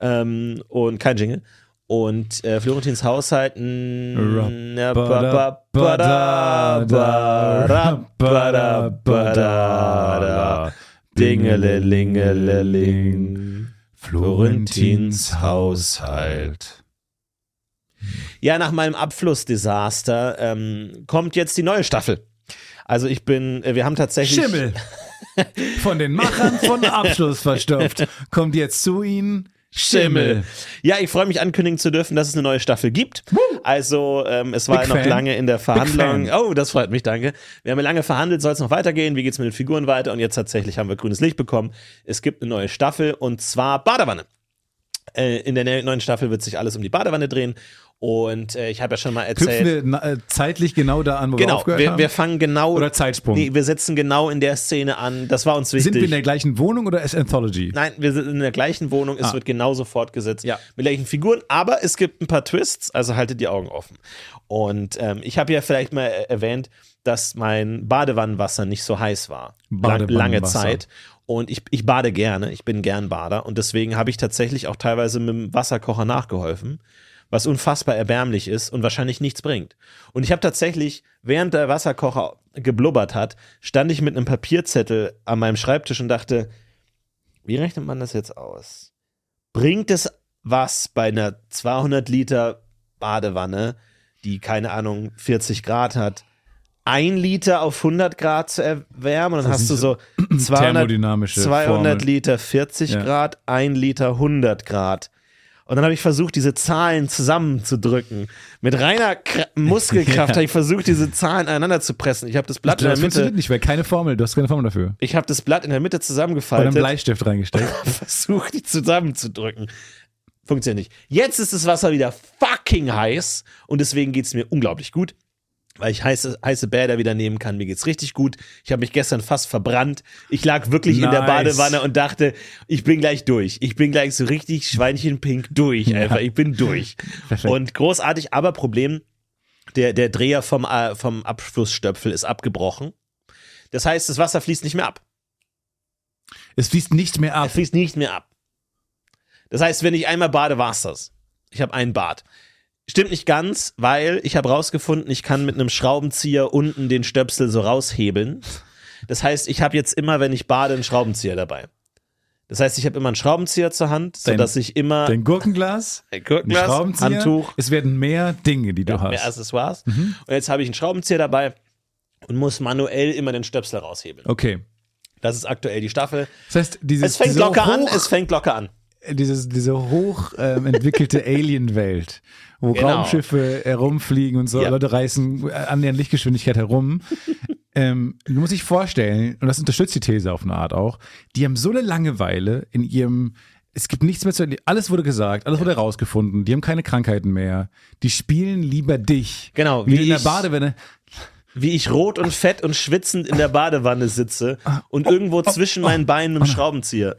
ähm, und kein Jingle. Und äh, Florentins Haushalt. Dingelingeling. Florentins Haushalt. Ja, nach meinem Abflussdesaster ähm, kommt jetzt die neue Staffel. Also ich bin, äh, wir haben tatsächlich. Schimmel. Von den Machern von Abschluss verstopft. Kommt jetzt zu ihnen Schimmel. Ja, ich freue mich ankündigen zu dürfen, dass es eine neue Staffel gibt. Also ähm, es war Big noch fan. lange in der Verhandlung. Oh, das freut mich, danke. Wir haben ja lange verhandelt, soll es noch weitergehen? Wie geht's mit den Figuren weiter? Und jetzt tatsächlich haben wir grünes Licht bekommen. Es gibt eine neue Staffel und zwar Badewanne. Äh, in der neuen Staffel wird sich alles um die Badewanne drehen. Und äh, ich habe ja schon mal erzählt. Knüpfen wir äh, zeitlich genau da an, wo wir Genau, aufgehört wir, haben? wir fangen genau. Oder Zeitsprung? Nee, wir setzen genau in der Szene an. Das war uns wichtig. Sind wir in der gleichen Wohnung oder ist Anthology? Nein, wir sind in der gleichen Wohnung, es Ah. wird genauso fortgesetzt Ja. mit gleichen Figuren, aber es gibt ein paar Twists, also haltet die Augen offen. Und ähm, ich habe ja vielleicht mal äh, erwähnt, dass mein Badewannenwasser nicht so heiß war. Lang, lange. Zeit. Und ich, ich bade gerne, ich bin gern Bader und deswegen habe ich tatsächlich auch teilweise mit dem Wasserkocher nachgeholfen, was unfassbar erbärmlich ist und wahrscheinlich nichts bringt. Und ich habe tatsächlich, während der Wasserkocher geblubbert hat, stand ich mit einem Papierzettel an meinem Schreibtisch und dachte, wie rechnet man das jetzt aus? Bringt es was bei einer 200 Liter Badewanne, die keine Ahnung 40 Grad hat, ein Liter auf 100 Grad zu erwärmen und dann hast du so 200, Thermodynamische 200 Formel. Liter 40 Ja. Grad, ein Liter 100 Grad. Und dann habe ich versucht, diese Zahlen zusammenzudrücken. Mit reiner Kra Muskelkraft Ja. habe ich versucht, diese Zahlen aneinander zu pressen. Ich habe das Blatt in das der Mitte, funktioniert nicht, weil keine Formel, du hast keine Formel dafür. ich habe das Blatt in der Mitte Oder einen zusammengefaltet Bleistift reingesteckt. versucht, die zusammenzudrücken. Funktioniert nicht. Jetzt ist das Wasser wieder fucking heiß und deswegen geht es mir unglaublich gut, weil ich heiße, heiße Bäder wieder nehmen kann. Mir geht's richtig gut. Ich habe mich gestern fast verbrannt. Ich lag wirklich in der Nice. Badewanne und dachte, ich bin gleich durch. Ich bin gleich so richtig schweinchenpink durch einfach. Ich bin durch. Perfekt. Und großartig, aber Problem, der, der Dreher vom, äh, vom Abflussstöpfel ist abgebrochen. Das heißt, das Wasser fließt nicht mehr ab. Es fließt nicht mehr ab. fließt nicht mehr ab. Das heißt, wenn ich einmal bade, war's das. Ich habe ein Bad. Stimmt nicht ganz, weil ich habe rausgefunden, ich kann mit einem Schraubenzieher unten den Stöpsel so raushebeln. Das heißt, ich habe jetzt immer, wenn ich bade, einen Schraubenzieher dabei. Das heißt, ich habe immer einen Schraubenzieher zur Hand, sodass ich immer Dein Gurkenglas, ein ein Gurkenglas, Schraubenzieher. Handtuch, Es werden mehr Dinge, die du ja, mehr hast. Accessoires. Mhm. Und jetzt habe ich einen Schraubenzieher dabei und muss manuell immer den Stöpsel raushebeln. Okay. Das ist aktuell die Staffel. Das heißt, dieses, Es fängt locker an, hoch, es fängt locker an. Dieses, diese hoch ähm, Alien-Welt, wo Genau. Raumschiffe herumfliegen und so, Ja. Leute reißen an der Lichtgeschwindigkeit herum. ähm, du musst dich vorstellen, und das unterstützt die These auf eine Art auch, die haben so eine Langeweile in ihrem, es gibt nichts mehr zu erleben, alles wurde gesagt, alles wurde herausgefunden, die haben keine Krankheiten mehr, die spielen lieber dich. Genau, Wie, wie in der Badewanne. wie ich rot und fett und schwitzend in der Badewanne sitze und irgendwo zwischen meinen Beinen mit dem Schraubenzieher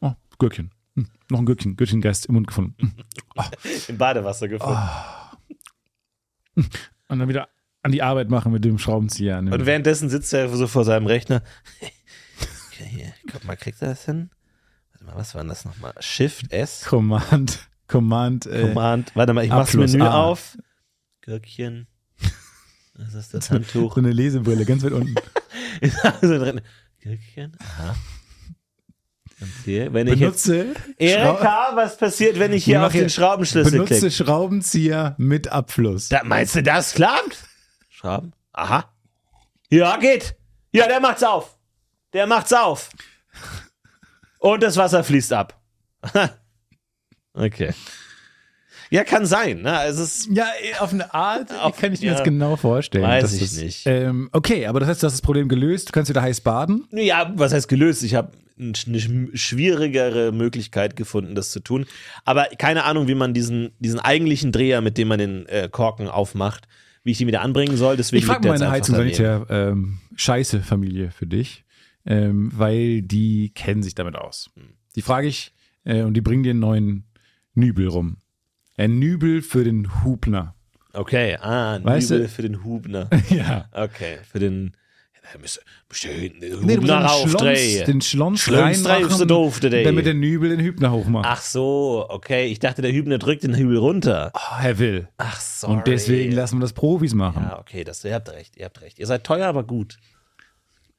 Oh, Gürkchen. Noch ein Gürkchen, Gürkchengeist im Mund gefunden. Hm. im Badewasser gefunden. Und dann wieder an die Arbeit machen mit dem Schraubenzieher. dem- Und währenddessen sitzt er so vor seinem Rechner. Okay, hier, guck mal, kriegt er das hin? Warte mal, was war denn das nochmal? Shift S, Command, Command, äh, Command. Warte mal, ich mach's Menü A. auf. Gürkchen. Das ist das Handtuch. so eine Lesebrille ganz weit unten. Gürkchen, aha. Hier, wenn ich jetzt. Benutze, Erika, was passiert, wenn ich hier auf den Schraubenschlüssel benutze klicke? Schraubenzieher mit Abfluss. Da, meinst du, das klappt? Schrauben? Aha. Ja, geht. Ja, der macht's auf. Der macht's auf. Und das Wasser fließt ab. okay. Ja, kann sein. Ne? Es ist, ja, auf eine Art Auf- kann ich mir ja. das genau vorstellen. Weiß ich das, nicht. Ähm, okay, aber das heißt, du hast das Problem gelöst. Du kannst wieder heiß baden. ja, was heißt gelöst? Ich habe eine sch- schwierigere Möglichkeit gefunden, das zu tun. Aber keine Ahnung, wie man diesen, diesen eigentlichen Dreher, mit dem man den äh, Korken aufmacht, wie ich den wieder anbringen soll. Deswegen Ich frage meine Heizung daneben. Sanitär ähm, scheiße Familie für dich, ähm, weil die kennen sich damit aus. Hm. Die frage ich äh, und die bringen dir einen neuen Nübel rum. Ein Nübel für den Hubner. Okay, ah, ein Weißt Nübel du- für den Hubner. ja. Okay, für den. Hinten den Nee, Hubner den Schlons, reinmachen, doof, der damit der Nübel den Hübner hochmacht. Ach so, okay. Ich dachte, der Hübner drückt den Hübel runter. Oh, Herr Will. Ach sorry. Und deswegen lassen wir das Profis machen. Ja, okay, das, ihr habt recht, ihr habt recht. Ihr seid teuer, aber gut.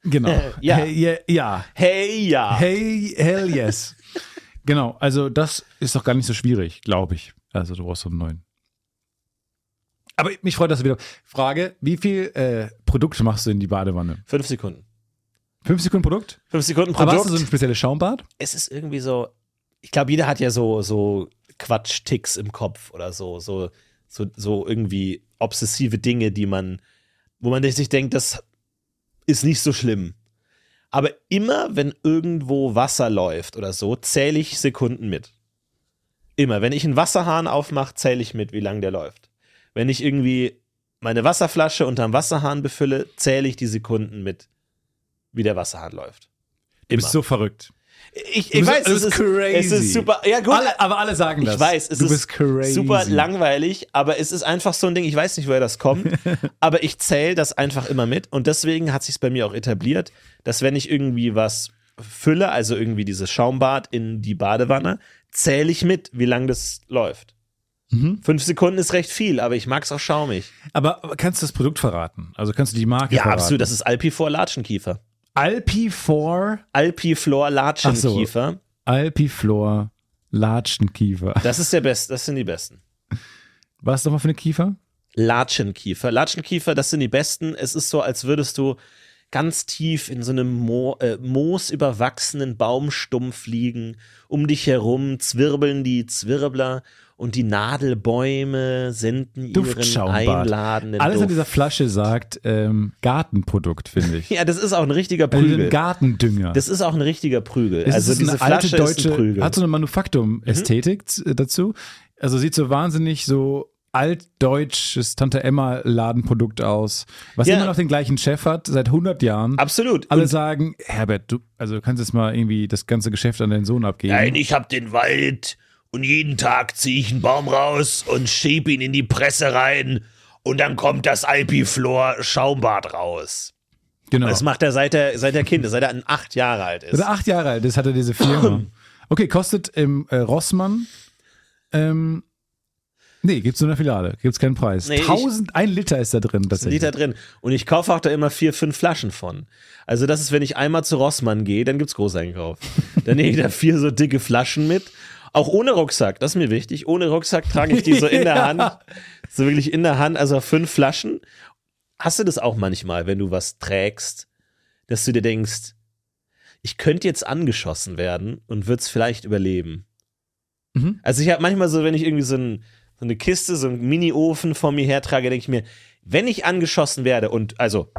Genau. Ja. Hey, ja, ja. Hey, ja. Hey, hell yes. genau, also das ist doch gar nicht so schwierig, glaube ich. Also du brauchst so einen neuen. Aber mich freut das wieder. Frage, wie viel äh, Produkte machst du in die Badewanne? Fünf Sekunden. Fünf Sekunden Produkt? Fünf Sekunden Aber hast Produkt. du so ein spezielles Schaumbad? es ist irgendwie so, ich glaube, jeder hat ja so, so Quatsch-Ticks im Kopf oder so, so, so, so irgendwie obsessive Dinge, die man, wo man sich denkt, das ist nicht so schlimm. Aber immer, wenn irgendwo Wasser läuft oder so, zähle ich Sekunden mit. Immer. Wenn ich einen Wasserhahn aufmache, zähle ich mit, wie lang der läuft. Wenn ich irgendwie meine Wasserflasche unterm Wasserhahn befülle, zähle ich die Sekunden mit, wie der Wasserhahn läuft. Du Immer. bist so verrückt. Ich, Du ich weiß, du es ist crazy. Es ist super. Ja, gut. Alle, aber alle sagen das. ich weiß, es du ist super langweilig, aber es ist einfach so ein Ding. Ich weiß nicht, woher das kommt, aber ich zähle das einfach immer mit und deswegen hat sich bei mir auch etabliert, dass wenn ich irgendwie was fülle, also irgendwie dieses Schaumbad in die Badewanne, zähle ich mit, wie lang das läuft. Mhm. Fünf Sekunden ist recht viel, aber ich mag es auch schaumig. Aber, kannst du das Produkt verraten? Also kannst du die Marke Ja, verraten? absolut. Das ist Alpifor Latschenkiefer. Alpiflor, Alpiflor Latschenkiefer. Alpiflor Latschenkiefer. Das ist der beste. Das sind die besten. Was ist nochmal für eine Kiefer? Latschenkiefer. Latschenkiefer, das sind die besten. Es ist so, als würdest du ganz tief in so einem Mo äh, moosüberwachsenen Baumstumpf liegen. Um dich herum zwirbeln die Zwirbler und die Nadelbäume senden ihren einladenden Alles in Duft. dieser Flasche sagt ähm, Gartenprodukt, finde ich. Ja, das ist auch ein richtiger Also Prügel. ein Gartendünger. Das ist auch ein richtiger Prügel. Es also ist diese eine alte Flasche deutsche, ist ein Prügel. Mhm. hat so eine Manufaktum-Ästhetik äh, dazu. Also sieht so wahnsinnig so altdeutsches Tante Emma Ladenprodukt aus, was Ja. immer noch den gleichen Chef hat seit 100 Jahren. Absolut. Alle Und- sagen, Herbert, du, also du kannst jetzt mal irgendwie das ganze Geschäft an deinen Sohn abgeben. Nein, ich hab den Wald und jeden Tag ziehe ich einen Baum raus und schieb ihn in die Presse rein und dann kommt das Alpiflor Schaumbad raus. Genau. Das macht er seit er, seit er Kind ist, seit er acht Jahre alt ist. Oder acht Jahre alt ist, hat er diese Firma. Okay, kostet im äh, Rossmann. Ähm, nee, gibt's nur in der Filiale. Gibt's keinen Preis. Nee, ich- 1000, ein Liter ist da drin. ein tatsächlich. Liter drin. Und ich kaufe auch da immer vier, fünf Flaschen von. Also das ist, wenn ich einmal zu Rossmann gehe, dann gibt's Großeinkauf. Dann nehme ich da vier so dicke Flaschen mit. Auch ohne Rucksack, das ist mir wichtig. Ohne Rucksack trage ich die so in der. Hand. So wirklich in der Hand, also fünf Flaschen. Hast du das auch manchmal, wenn du was trägst, dass du dir denkst, ich könnte jetzt angeschossen werden und würde es vielleicht überleben? Mhm. Also ich habe manchmal so, wenn ich irgendwie so, ein, so eine Kiste, so einen Mini-Ofen vor mir hertrage, denke ich mir, wenn ich angeschossen werde und also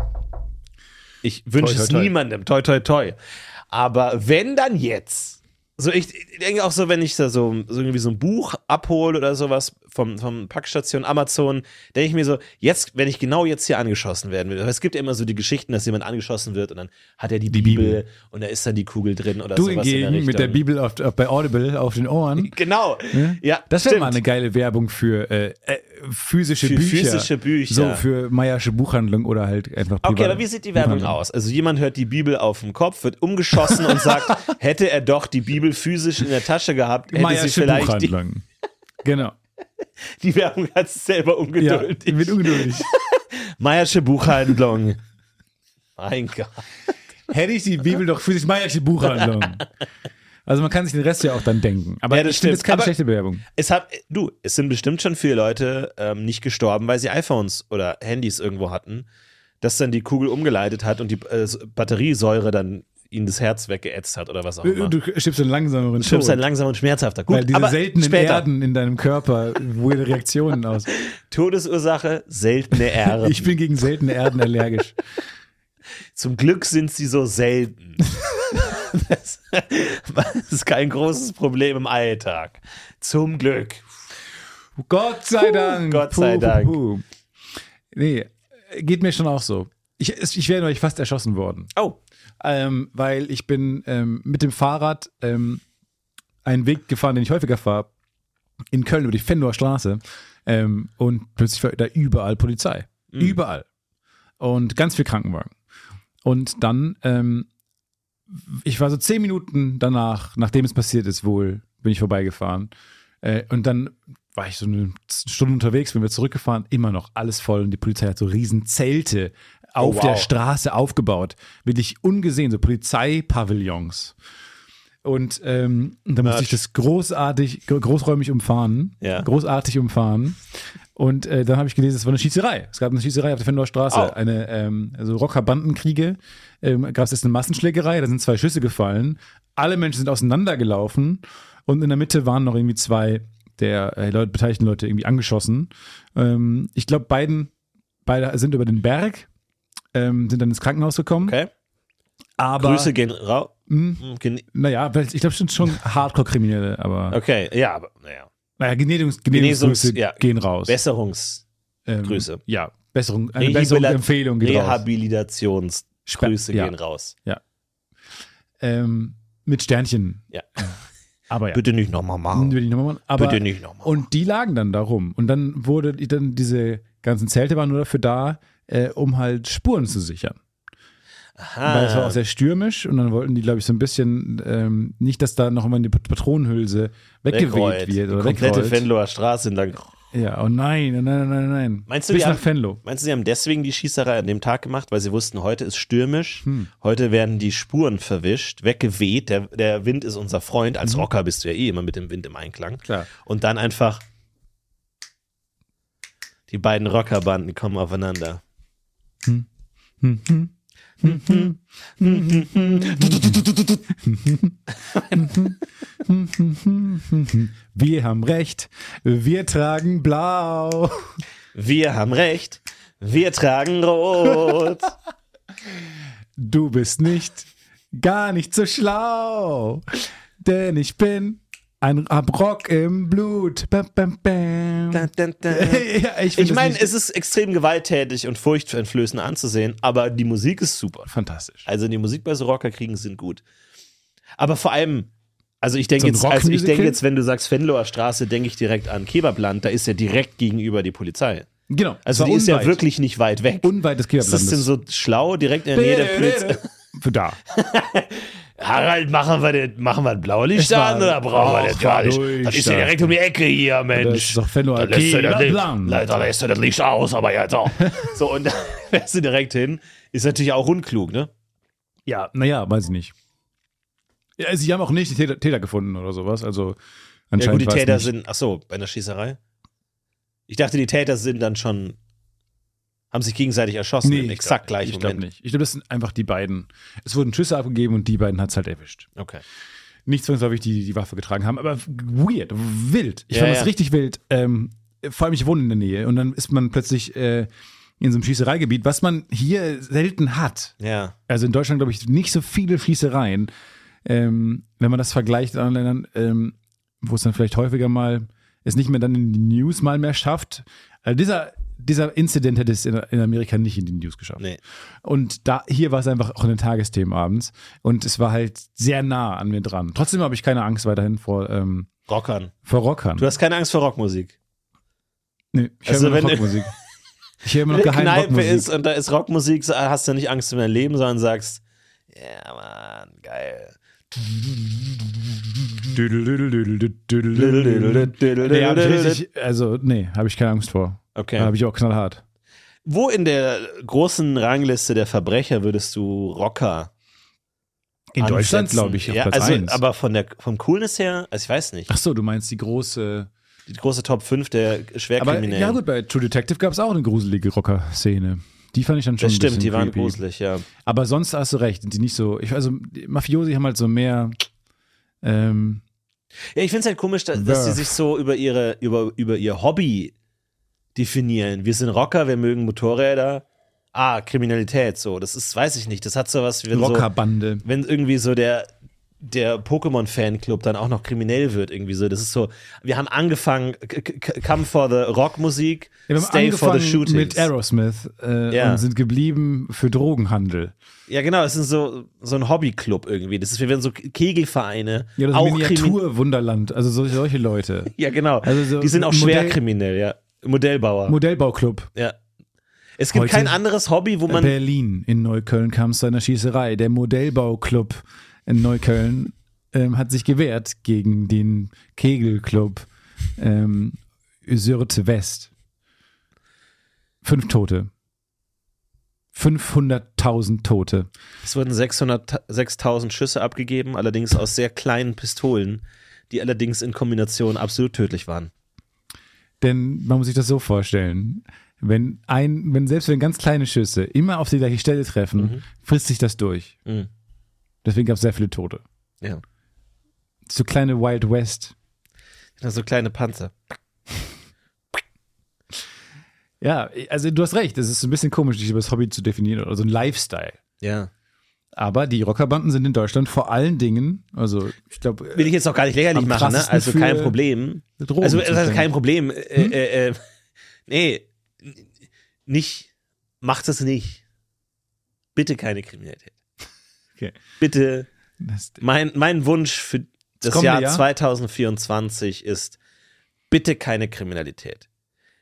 ich wünsche es toi. niemandem, toi toi toi, aber wenn dann jetzt, so ich, ich denke auch so, wenn ich da so, so irgendwie so ein Buch abhole oder sowas vom, vom Packstation Amazon, denke ich mir so, jetzt, wenn ich genau jetzt hier angeschossen werden will, es gibt ja immer so die Geschichten, dass jemand angeschossen wird und dann hat er die, Die Bibel, Bibel. und da ist dann die Kugel drin oder Du sowas in der hingegen mit der. Bibel auf, auf, bei Audible auf den Ohren. Genau. Ja, Das wäre mal eine geile Werbung für äh, äh, physische Für Bücher. physische Bücher. So für Meiersche Buchhandlung oder halt einfach Okay, aber wie sieht die Werbung aus? Also jemand hört die Bibel auf dem Kopf, wird umgeschossen und sagt, hätte er doch die Bibel physisch in der Tasche gehabt, hätte sie Meiersche vielleicht die, Buchhandlung. Genau. die Werbung hat es selber Ja, ungeduldig. wird ungeduldig. Meiersche Buchhandlung. mein Gott. Hätte ich die Bibel doch physisch Meiersche Buchhandlung. Also man kann sich den Rest ja auch dann denken. Aber Ja, das ich das ist stimmt. keine Aber- schlechte Werbung. Es hat, du, es sind bestimmt schon viele Leute ähm, nicht gestorben, weil sie iPhones oder Handys irgendwo hatten, dass dann die Kugel umgeleitet hat und die äh, Batteriesäure dann ihnen das Herz weggeätzt hat oder was auch immer. Du stirbst einen langsameren Du stirbst Tod. dann langsam und schmerzhafter. Gut, Weil diese aber seltenen später. Erden in deinem Körper, weirde Reaktionen aus. Todesursache, seltene Erden. Ich bin gegen seltene Erden allergisch. Zum Glück sind sie so selten. das, das ist kein großes Problem im Alltag. Zum Glück. Gott sei Dank. Gott sei Dank. puh. Nee, geht mir schon auch so. Ich, ich wäre neulich fast erschossen worden. Oh, Ähm, weil ich bin ähm, mit dem Fahrrad ähm, einen Weg gefahren, den ich häufiger fahre, in Köln über die Fenloher Straße. Ähm, und plötzlich war da überall Polizei. Überall. Und ganz viel Krankenwagen. Und dann, ähm, ich war so zehn Minuten danach, nachdem es passiert ist, wohl, bin ich vorbeigefahren. Äh, und dann war ich so eine Stunde unterwegs, bin wir zurückgefahren, immer noch alles voll und die Polizei hat so riesen Zelte auf Oh, wow. der Straße aufgebaut. Wirklich ungesehen, so Polizeipavillons. Und ähm, da musste ich das großartig, gro- großräumig umfahren. Ja. Großartig umfahren. Und äh, dann habe ich gelesen, es war eine Schießerei. Es gab eine Schießerei auf der Fenloher Straße. Oh. Eine, ähm, also Rocker-Bandenkriege. Ähm, gab es jetzt eine Massenschlägerei, da sind zwei Schüsse gefallen. Alle Menschen sind auseinandergelaufen. Und in der Mitte waren noch irgendwie zwei der äh, Leute, beteiligten Leute irgendwie angeschossen. Ähm, ich glaube, beiden, beide sind über den Berg, ähm, sind dann ins Krankenhaus gekommen. okay. Aber, Grüße gehen raus. Mh, naja, weil ich glaube, es sind schon Hardcore-Kriminelle, aber Okay, ja, aber naja. naja, Genehmigungs Genehmigungsgrüße Genesungs- ja. gehen raus. Besserungsgrüße. Ähm. Ja, Besserung, eine Besserungsempfehlung geht. Rehabilitationsgrüße Ja. gehen raus. Ähm, mit Sternchen. Ja. Aber ja. Bitte nicht nochmal machen. Will ich noch mal machen. Aber, Bitte nicht nochmal. Und die lagen dann da rum. Und dann wurde dann diese ganzen Zelte waren nur dafür da, äh, um halt Spuren zu sichern. Weil es war auch sehr stürmisch und dann wollten die, glaube ich, so ein bisschen ähm, nicht, dass da noch immer die Pat- Patronenhülse weggeweht Wegrollt. wird Die oder komplette wegrollt. Venloer Straße entlang. Ja, oh nein, nein, nein, nein, nein. Meinst du, Bis die nach haben- Venlo. Meinst du, sie haben deswegen die Schießerei an dem Tag gemacht, weil sie wussten, heute ist stürmisch, Hm. heute werden die Spuren verwischt, weggeweht, der, der Wind ist unser Freund, als Rocker bist du ja eh immer mit dem Wind im Einklang. Mhm. Klar. Und dann einfach die beiden Rockerbanden kommen aufeinander. Wir haben recht, wir tragen blau. Wir haben recht, wir tragen rot. Du bist nicht, gar nicht so schlau, denn ich bin ein Rock im Blut. Bam, bam, bam. Dun, dun, dun. ja, ich Ich meine, es ist extrem gewalttätig und furchteinflößend anzusehen, aber die Musik ist super. fantastisch. Also die Musik bei so Rockerkriegen sind gut. Aber vor allem, also ich denke So jetzt, also ich denke jetzt, wenn du sagst Venloer Straße, denke ich direkt an Kebabland, da ist ja direkt gegenüber die Polizei. Genau. Also die ist ja unweit. wirklich nicht weit weg. unweit des ist das denn Kebablandes. so schlau, direkt in der Nähe der Polizei? Da. Harald, machen wir, den, machen wir ein Blaulicht an oder brauchen wir das gar nicht? Das ist ja da. direkt um die Ecke hier, Mensch. Das ist doch Fenno Da lässt du das Licht. Leider lässt du das Licht aus, aber jetzt auch. So, und da fährst du direkt hin. Ist natürlich auch unklug, ne? Ja, naja, weiß ich nicht. Ja, sie haben auch nicht die Täter, Täter gefunden oder sowas. Also Ja, anscheinend gut, die Täter nicht. sind, ach so, bei einer Schießerei? Ich dachte, die Täter sind dann schon, haben sich gegenseitig erschossen im ich exakt gleichen Ich glaube Moment. nicht. Ich glaube, das sind einfach die beiden. Es wurden Schüsse abgegeben und die beiden hat es halt erwischt. Okay. Nicht zwangsläufig, die die Waffe getragen haben, aber weird, wild. Ich Ja, fand ja. das richtig wild. Ähm, vor allem, ich wohne in der Nähe und dann ist man plötzlich äh, in so einem Schießereigebiet, was man hier selten hat. Ja. Also in Deutschland, glaube ich, nicht so viele Schießereien. Ähm, wenn man das vergleicht mit anderen Ländern, ähm, wo es dann vielleicht häufiger mal es nicht mehr dann in die News mal mehr schafft. Also dieser, dieser Incident hätte es in, in Amerika nicht in die News geschafft. Nee. Und da, hier war es einfach auch in den Tagesthemen abends. Und es war halt sehr nah an mir dran. Trotzdem habe ich keine Angst weiterhin vor, ähm, Rockern. vor Rockern. Du hast keine Angst vor Rockmusik. nee, ich Also höre immer noch wenn- Rockmusik. Ich höre immer Wenn noch eine geheim Kneipe Rockmusik. ist und da ist Rockmusik, hast du nicht Angst um dein Leben, sondern sagst, ja, Mann, geil. Nee, hab ich richtig, also, nee, habe ich keine Angst vor. Okay. Da habe ich auch knallhart. Wo in der großen Rangliste der Verbrecher würdest du Rocker In? Deutschland, glaube ich, auf ja, Platz also, 1. Aber von der, vom Coolness her, also ich weiß nicht, Ach so, du meinst die große. die große Top 5 der Aber Schwerkriminellen. ja gut, bei True Detective gab es auch eine gruselige Rocker-Szene. Die fand ich dann schon das stimmt, die waren creepy. gruselig, ja. Aber sonst hast du recht, sind die nicht so. Ich, also Mafiosi haben halt so mehr. Ähm, Ja, ich finde es halt komisch, dass, dass sie sich so über ihre, über, über ihr Hobby definieren. Wir sind Rocker, wir mögen Motorräder. Ah, Kriminalität, so. Das ist, weiß ich nicht. Das hat so was wie wenn so, Rockerbande. wenn irgendwie so der, der Pokémon-Fanclub dann auch noch kriminell wird, irgendwie so. Das ist so, wir haben angefangen, come for the Rockmusik, Ja, stay for the shootings. mit Aerosmith äh, Ja. und sind geblieben für Drogenhandel. Ja, genau, es ist so, so ein Hobbyclub irgendwie. Das ist, wir werden so Kegelvereine. Ja, das auch Miniaturwunderland, also solche, solche Leute. Ja, genau. Also so Die sind auch Modell- schwer kriminell, ja. Modellbauer. Modellbauclub. ja. Es gibt Heute- kein anderes Hobby, wo man. Berlin. In Neukölln kam es zu einer Schießerei. Der Modellbauclub in Neukölln ähm, hat sich gewehrt gegen den Kegelclub ähm, Sürte West. Fünf Tote. 500.000 Tote. Es wurden 600, 6000 Schüsse abgegeben, allerdings aus sehr kleinen Pistolen, die allerdings in Kombination absolut tödlich waren. Denn man muss sich das so vorstellen. Wenn ein, wenn selbst wenn ganz kleine Schüsse immer auf die gleiche Stelle treffen, frisst sich das durch. Mhm. Deswegen gab es sehr viele Tote. Ja. So kleine Wild West. So kleine Panzer. Ja, also du hast recht, es ist ein bisschen komisch, sich über das Hobby zu definieren oder so ein Lifestyle. Ja. Aber die Rockerbanden sind in Deutschland vor allen Dingen, also ich glaube, Will ich jetzt auch gar nicht lächerlich machen, ne? Also kein Problem. Drogen Also das zuständig. kein Problem. Äh, Hm? äh, äh, nee, nicht. Macht es nicht. Bitte keine Kriminalität. Okay. Bitte. Das, Mein, mein Wunsch für das kommende Jahr Jahr? 2024 ist bitte keine Kriminalität.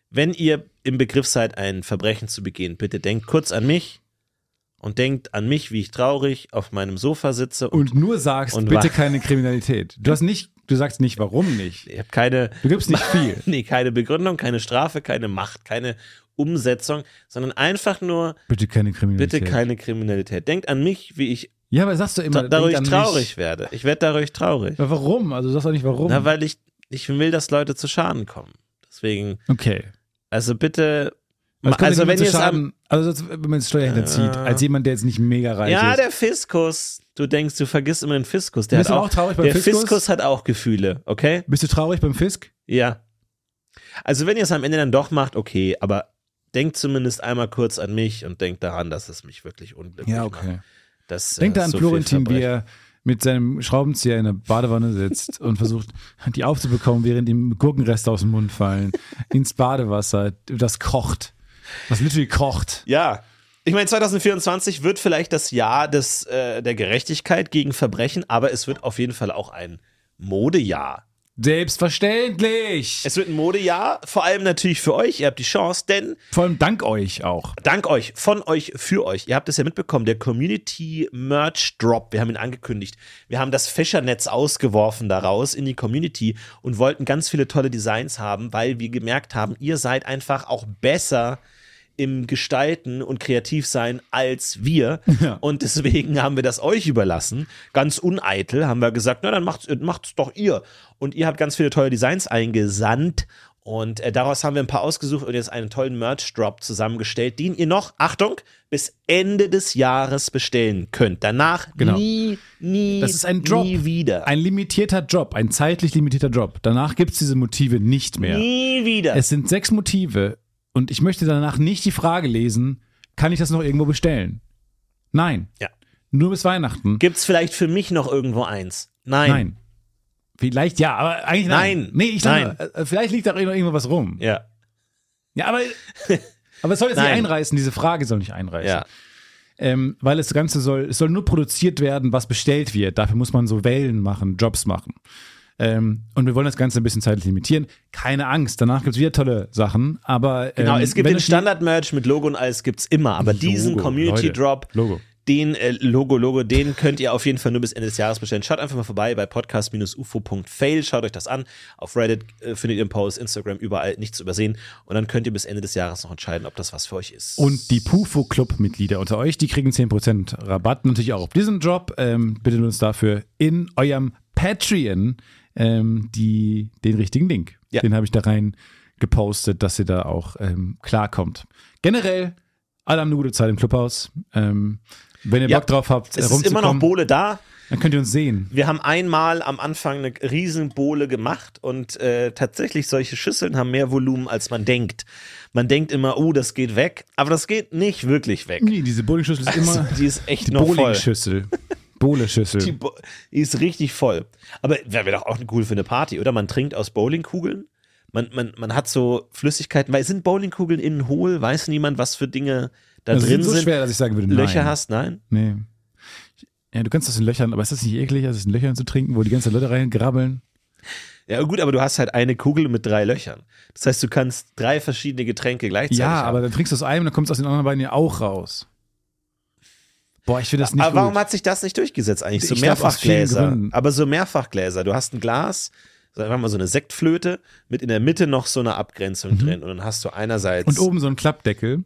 Wenn ihr im Begriff seid, ein Verbrechen zu begehen, bitte denkt kurz an mich und denkt an mich, wie ich traurig auf meinem Sofa sitze und, und nur sagst, Und bitte keine Kriminalität. Du hast nicht, du sagst nicht, warum nicht. ich habe keine, Du gibst nicht viel. nee, keine Begründung, keine Strafe, keine Macht, keine Umsetzung, sondern einfach nur Bitte keine Kriminalität. bitte keine Kriminalität. Denkt an mich, wie ich Ja, aber sagst du immer, da, dadurch traurig mich. werde. Ich werde dadurch traurig. Aber warum? Also du sagst auch nicht warum. Na, weil ich, ich will, dass Leute zu Schaden kommen. Deswegen, okay. also bitte, also wenn es am, Schaden, also wenn man es Steuer hinterzieht, Äh. als jemand, der jetzt nicht mega reich ja, ist. der Fiskus, du denkst, du vergisst immer den Fiskus. Der Bist hat du auch, traurig beim der Fiskus? Fiskus hat auch Gefühle, okay? Bist du traurig beim Fisk? Ja. Also wenn ihr es am Ende dann doch macht, okay, aber denkt zumindest einmal kurz an mich und denkt daran, dass es mich wirklich unglücklich macht. Dass, Denk äh, da an so Florentin, wie er mit seinem Schraubenzieher in der Badewanne sitzt und versucht, die aufzubekommen, während ihm Gurkenreste aus dem Mund fallen. Ins Badewasser, das kocht. Das literally kocht. Ja. Ich meine, 2024 wird vielleicht das Jahr des, äh, der Gerechtigkeit gegen Verbrechen, aber es wird auf jeden Fall auch ein Modejahr Selbstverständlich. Es wird ein Modejahr, vor allem natürlich für euch. Ihr habt die Chance, denn Vor allem dank euch auch. dank euch, von euch, für euch. Ihr habt es ja mitbekommen, der Community Merch Drop, wir haben ihn angekündigt. Wir haben das Fischernetz ausgeworfen daraus in die Community und wollten ganz viele tolle Designs haben, weil wir gemerkt haben, ihr seid einfach auch besser im Gestalten und kreativ sein als wir. Ja. Und deswegen haben wir das euch überlassen. Ganz uneitel haben wir gesagt, na dann macht's, macht's doch ihr. Und ihr habt ganz viele tolle Designs eingesandt. Und äh, daraus haben wir ein paar ausgesucht und jetzt einen tollen Merch-Drop zusammengestellt, den ihr noch, Achtung, bis Ende des Jahres bestellen könnt. Danach Genau. nie, nie, Das ist ein Drop. nie wieder. Ein limitierter Job, ein zeitlich limitierter Job. Danach gibt es diese Motive nicht mehr. Nie wieder. Es sind sechs Motive und ich möchte danach nicht die Frage lesen, kann ich das noch irgendwo bestellen? Nein. Ja. Nur bis Weihnachten. Gibt's vielleicht für mich noch irgendwo eins? Nein. Nein. Vielleicht ja, aber eigentlich nein. Nein. Nee, ich Nein. sage, äh, vielleicht liegt da noch irgendwo was rum. Ja. Ja, aber, aber es soll jetzt nicht Nein. einreißen, diese Frage soll nicht einreißen. Ja. Ähm, weil das Ganze soll, es soll nur produziert werden, was bestellt wird. Dafür muss man so Wellen machen, Jobs machen. Ähm, und wir wollen das Ganze ein bisschen zeitlich limitieren. Keine Angst, danach gibt es wieder tolle Sachen. Aber Genau, ähm, es gibt den Standard-Merch mit Logo und alles gibt's immer, aber diesen Logo, Community-Drop, Leute, Logo. den äh, Logo, Logo, den könnt ihr auf jeden Fall nur bis Ende des Jahres bestellen. Schaut einfach mal vorbei bei podcast-ufo.fail, schaut euch das an. Auf Reddit äh, findet ihr einen Post, Instagram, überall, nichts zu übersehen. Und dann könnt ihr bis Ende des Jahres noch entscheiden, ob das was für euch ist. Und die Pufo Club Mitglieder unter euch, die kriegen 10% Rabatt natürlich auch auf diesen Job. Ähm, bittet uns dafür in eurem Patreon ähm, die, den richtigen Link. Ja. Den habe ich da rein gepostet, dass ihr da auch ähm, klarkommt. Generell, alle haben eine gute Zeit im Clubhaus. Ähm, wenn ihr Ja, Bock drauf habt, es ist immer noch Bohle da. dann könnt ihr uns sehen. Wir haben einmal am Anfang eine riesen Bohle gemacht und äh, tatsächlich solche Schüsseln haben mehr Volumen, als man denkt. Man denkt immer, oh, das geht weg, aber das geht nicht wirklich weg. Nee, diese Bowling-Schüssel ist immer Also, die ist echt die noch voll. Bowling-Schüssel. Bowle-Schüssel. Die, Bo- ist richtig voll. Aber wäre doch auch cool für eine Party, oder? Man trinkt aus Bowlingkugeln. Man, man, man hat so Flüssigkeiten, weil sind Bowlingkugeln innen hohl? Weiß niemand, was für Dinge da Das drin ist so sind? schwer, dass ich sagen würde, Löcher nein. hast? Nein? Nee. Ja, du kannst das in Löchern, aber ist das nicht eklig, das in Löchern zu trinken, wo die ganzen Leute reingrabbeln? Ja, gut, aber du hast halt eine Kugel mit drei Löchern. Das heißt, du kannst drei verschiedene Getränke gleichzeitig Ja, haben. aber dann trinkst du aus einem und dann kommt es aus den anderen beiden ja auch raus. Boah, ich finde das nicht aber warum gut. hat sich das nicht durchgesetzt eigentlich? So Mehrfachgläser. Aber so Mehrfachgläser. Du hast ein Glas, sagen wir mal so eine Sektflöte, mit in der Mitte noch so eine Abgrenzung drin. Und dann hast du einerseits Mhm. und oben so ein Klappdeckel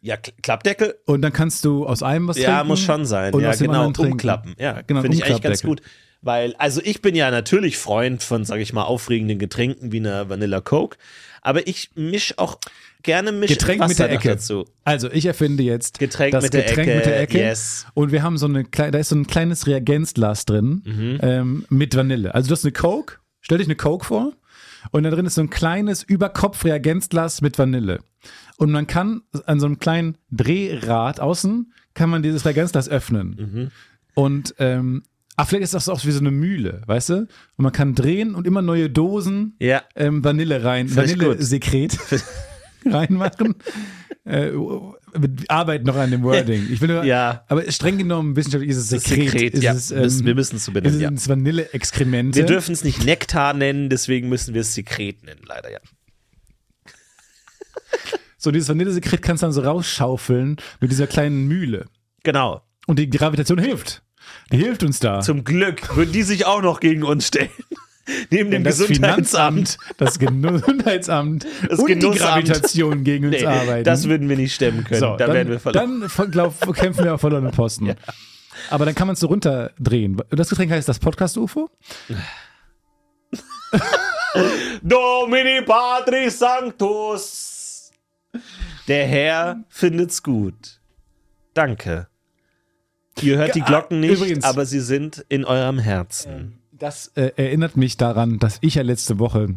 ja, Kl- Klappdeckel. und dann kannst du aus einem was trinken. Ja, muss schon sein. Und ja, aus dem genau. trinken. Umklappen. Ja, genau, finde ich eigentlich ganz gut. Weil, also ich bin ja natürlich Freund von, sage ich mal, aufregenden Getränken wie einer Vanilla Coke. Aber ich misch auch gerne misch Getränk Wasser mit der Ecke. dazu. Also ich erfinde jetzt Getränk das mit der Getränk Ecke, mit der Ecke. yes. Und wir haben so eine kleine, da ist so ein kleines Reagenzglas drin Mhm. ähm, mit Vanille. Also du hast eine Coke, stell dich eine Coke vor und da drin ist so ein kleines Überkopf-Reagenzglas mit Vanille. Und man kann an so einem kleinen Drehrad außen kann man dieses Reagenzglas öffnen. Mhm. Und ähm, ach, vielleicht ist das auch wie so eine Mühle, weißt du? Und man kann drehen und immer neue Dosen Ja. ähm, Vanille rein. Vanille-Sekret reinmachen. äh, wir arbeiten noch an dem Wording. Ich will nur, Ja. aber streng genommen wissenschaftlich ist es Sekret. Sekret, ist ja. es, Müssen- wir müssen es so benennen, Ist ja. es Vanille-Exkremente. Wir dürfen es nicht Nektar nennen, deswegen müssen wir es Sekret nennen, leider, ja. so, dieses Vanillesekret kannst du dann so rausschaufeln mit dieser kleinen Mühle. Genau. Und die Gravitation hilft. Die hilft uns da. Zum Glück würden die sich auch noch gegen uns stellen. Neben dem das Gesundheitsamt. Das Gesundheitsamt Das und die Genussamt. Gravitation gegen uns Nee, arbeiten. das würden wir nicht stemmen können. So, da dann, werden wir verloren. Dann glaub, kämpfen wir auf verlorenen Posten. Aber dann kann man es so runterdrehen. Das Getränk heißt das Podcast-UFO. Domini Patris Sanctus. Der Herr findet's gut. Danke. Ihr hört die Glocken nicht, übrigens- aber sie sind in eurem Herzen. Das äh, erinnert mich daran, dass ich ja letzte Woche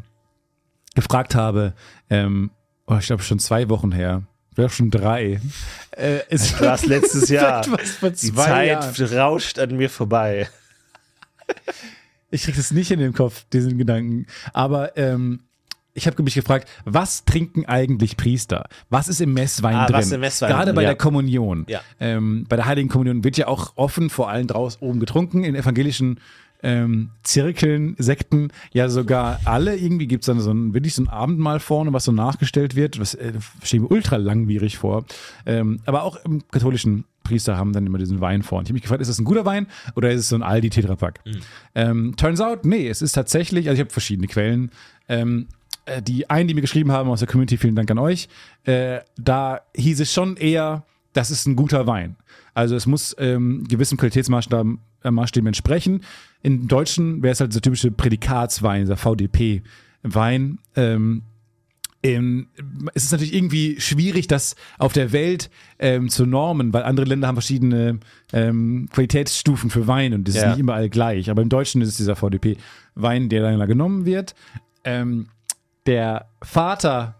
gefragt habe, ähm, oh, ich glaube schon zwei Wochen her, vielleicht schon drei. Äh, es Was letztes Jahr. Die Zeit Jahren. rauscht an mir vorbei. Ich krieg das nicht in den Kopf, diesen Gedanken. Aber ähm, ich habe mich gefragt, was trinken eigentlich Priester? Was ist im Messwein Ah, drin? im Messwein Gerade drin, bei ja. der Kommunion. Ja. Ähm, bei der Heiligen Kommunion wird ja auch offen vor allen draußen oben getrunken. In evangelischen ähm, Zirkeln, Sekten, ja sogar alle, irgendwie gibt's dann so ein, wirklich so ein Abendmahl vorne, was so nachgestellt wird, was äh, steht mir ultra langwierig vor. Ähm, aber auch im katholischen Priester haben dann immer diesen Wein vorne. Ich habe mich gefragt, ist das ein guter Wein oder ist es so ein Aldi Tetrapack? Ähm, turns out, nee, es ist tatsächlich, also ich habe verschiedene Quellen. Ähm, äh, die einen, die mir geschrieben haben aus der Community, vielen Dank an euch, äh, da hieß es schon eher, das ist ein guter Wein. Also es muss ähm, gewissen Qualitätsmaßstäben äh, entsprechen. Im Deutschen wäre es halt so typische Prädikatswein, dieser VDP-Wein. Ähm, ähm, es ist natürlich irgendwie schwierig, das auf der Welt ähm, zu normen, weil andere Länder haben verschiedene ähm, Qualitätsstufen für Wein und das ist Ja. nicht überall gleich. Aber im Deutschen ist es dieser VDP-Wein, der dann genommen wird. Ähm, der Vater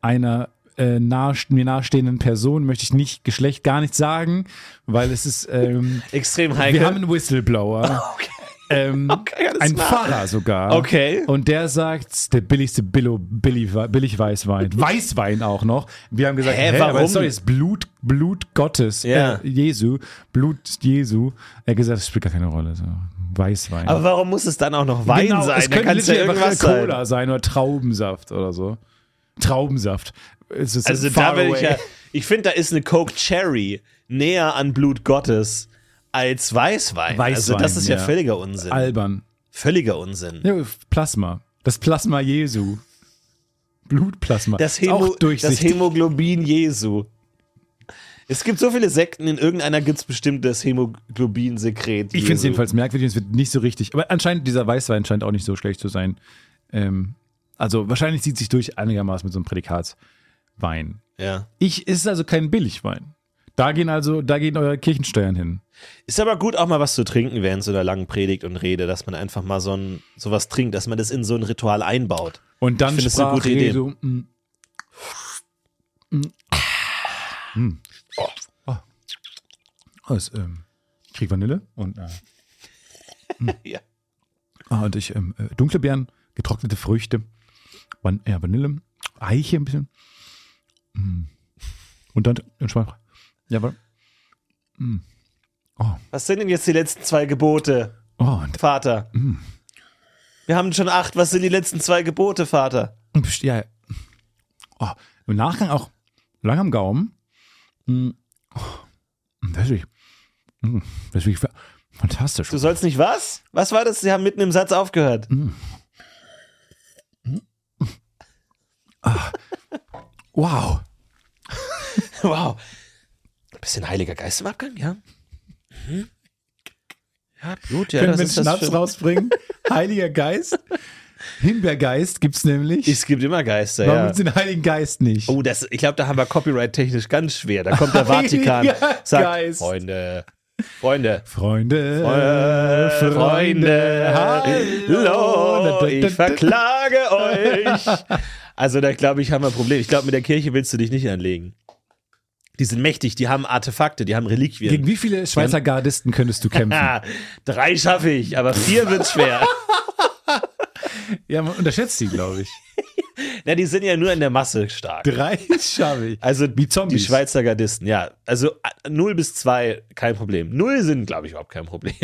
einer äh, nahe, mir nahestehenden Person möchte ich nicht Geschlecht gar nicht sagen, weil es ist ähm, Extrem heikel. wir haben einen Whistleblower. Ähm, Okay, ein klar. Pfarrer sogar. Okay. Und der sagt, der billigste Billo, billig, billig Weißwein. Weißwein auch noch. Wir haben gesagt, Hä, hä, aber warum? sorry, das ist Blut, Blut Gottes, Ja. äh, Jesu, Blut Jesu. Er hat gesagt, das spielt gar keine Rolle. So. Weißwein. Aber warum muss es dann auch noch Wein Genau, sein? Es könnte ja irgendwas sein. Cola sein. oder Traubensaft oder so. Traubensaft. Also da will ich ja, ich finde, da ist eine Coke Cherry näher an Blut Gottes als Weißwein. also das Weißwein, ist ja, ja. völliger Unsinn. albern. Völliger Unsinn. Ja, Plasma. Das Plasma Jesu. Blutplasma. Das, Hämo, das durchsichtig. Hämoglobin Jesu. Es gibt so viele Sekten, in irgendeiner gibt es bestimmt das Hämoglobin-Sekret. Ich finde es jedenfalls merkwürdig, es wird nicht so richtig. Aber anscheinend, dieser Weißwein scheint auch nicht so schlecht zu sein. Ähm, also wahrscheinlich zieht sich durch einigermaßen mit so einem Prädikatswein. Ja. Ich, es ist also kein Billigwein. Da gehen also, da gehen eure Kirchensteuern hin. Ist aber gut, auch mal was zu trinken während so einer langen Predigt und Rede, dass man einfach mal so ein, sowas trinkt, dass man das in so ein Ritual einbaut. Und dann Ich es eine sprach gute Idee. Jesu, mm, mm, mm. Oh, oh. Oh, ist, ähm, ich krieg Vanille und, äh, Ja. ah, und ich, ähm, äh, dunkle Beeren, getrocknete Früchte, Van ja, Vanille, Eiche ein bisschen. Mm. Und dann, sprach, ja, aber, Was sind denn jetzt die letzten zwei Gebote, oh, Vater? Wir haben schon acht. Was sind die letzten zwei Gebote, Vater? ja, oh, im Nachgang auch lang am Gaumen. Mm. Oh, das ist wirklich, mm, das ist fantastisch. Du sollst nicht was? Was war das? Sie haben mitten im Satz aufgehört. Wow. Wow. Bisschen Heiliger Geist im Abgang, ja? Mhm. Ja, gut, ja, Können wir einen Schnaps schön. rausbringen? Heiliger Geist. Himbeergeist gibt's nämlich. Es gibt immer Geister, Warum ja. gibt's den Heiligen Geist nicht? Oh, das, ich glaube, da haben wir copyright-technisch ganz schwer. Da kommt der Vatikan, sagt, Geist. Freunde, Freunde, Freunde, Freunde, Freunde, hallo, ich verklage euch. Also da glaube ich, haben wir ein Problem. Ich glaube, mit der Kirche willst du dich nicht anlegen. Die sind mächtig, die haben Artefakte, die haben Reliquien. Gegen wie viele Schweizer Gardisten könntest du kämpfen? Ah, drei schaffe ich, aber vier wird schwer. ja, man unterschätzt die, glaube ich. Na, die sind ja nur in der Masse stark. Drei schaffe ich. Also Wie Zombies. die Schweizer Gardisten, ja. Also 0 bis 2 kein Problem. 0 sind, glaube ich, überhaupt kein Problem.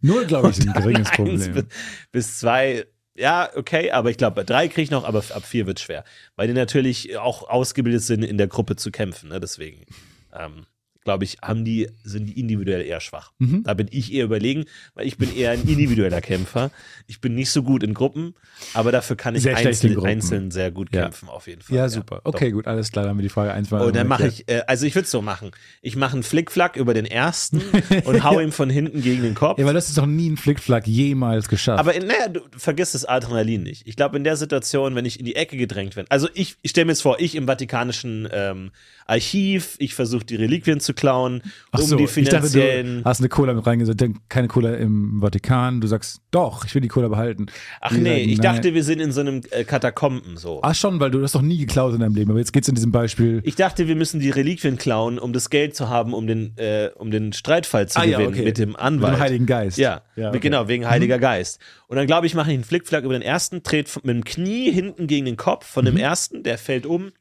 Nur, glaube ich, ist ein geringes Problem. bis- Bis 2, ja, okay, aber ich glaube, bei 3 kriege ich noch, aber ab 4 wird schwer. Weil die natürlich auch ausgebildet sind, in der Gruppe zu kämpfen, ne? Deswegen. Ähm, glaube ich, haben die, sind die individuell eher schwach. Mhm. Da bin ich eher überlegen, weil ich bin eher ein individueller Kämpfer. Ich bin nicht so gut in Gruppen, aber dafür kann ich Sehr einzeln, einzeln sehr gut Ja. kämpfen, auf jeden Fall. Ja, super. Okay, gut, alles klar, dann haben wir die Frage eins mal. Und dann mache ich, äh, also ich würde es so machen. Ich mache einen Flickflack über den ersten und hau ihm von hinten gegen den Kopf. Ja, weil das ist doch nie ein Flickflack jemals geschafft. Aber in, naja, du vergiss das Adrenalin nicht. Ich glaube, in der Situation, wenn ich in die Ecke gedrängt werde, also ich, ich stelle mir jetzt vor, ich im Vatikanischen ähm, Archiv, ich versuche die Reliquien zu klauen, Ach um so, die ich dachte, finanziellen. du hast eine Cola mit reingesetzt, keine Cola im Vatikan. Du sagst, doch, ich will die Cola behalten. Ach Die nee, sagen, ich nein. dachte, wir sind in so einem äh, Katakomben so. Ach schon, weil du das doch nie geklaut in deinem Leben. Aber jetzt geht's in diesem Beispiel. Ich dachte, wir müssen die Reliquien klauen, um das Geld zu haben, um den, äh, um den Streitfall zu Ah, ja, gewinnen okay. mit dem Mit Anwalt. dem Heiligen Geist. Ja, Ja, okay. Mhm. genau, wegen Heiliger Geist. Und dann glaube ich, mache ich einen Flickflack über den ersten, dreht mit dem Knie hinten gegen den Kopf von Mhm. dem ersten, der fällt um.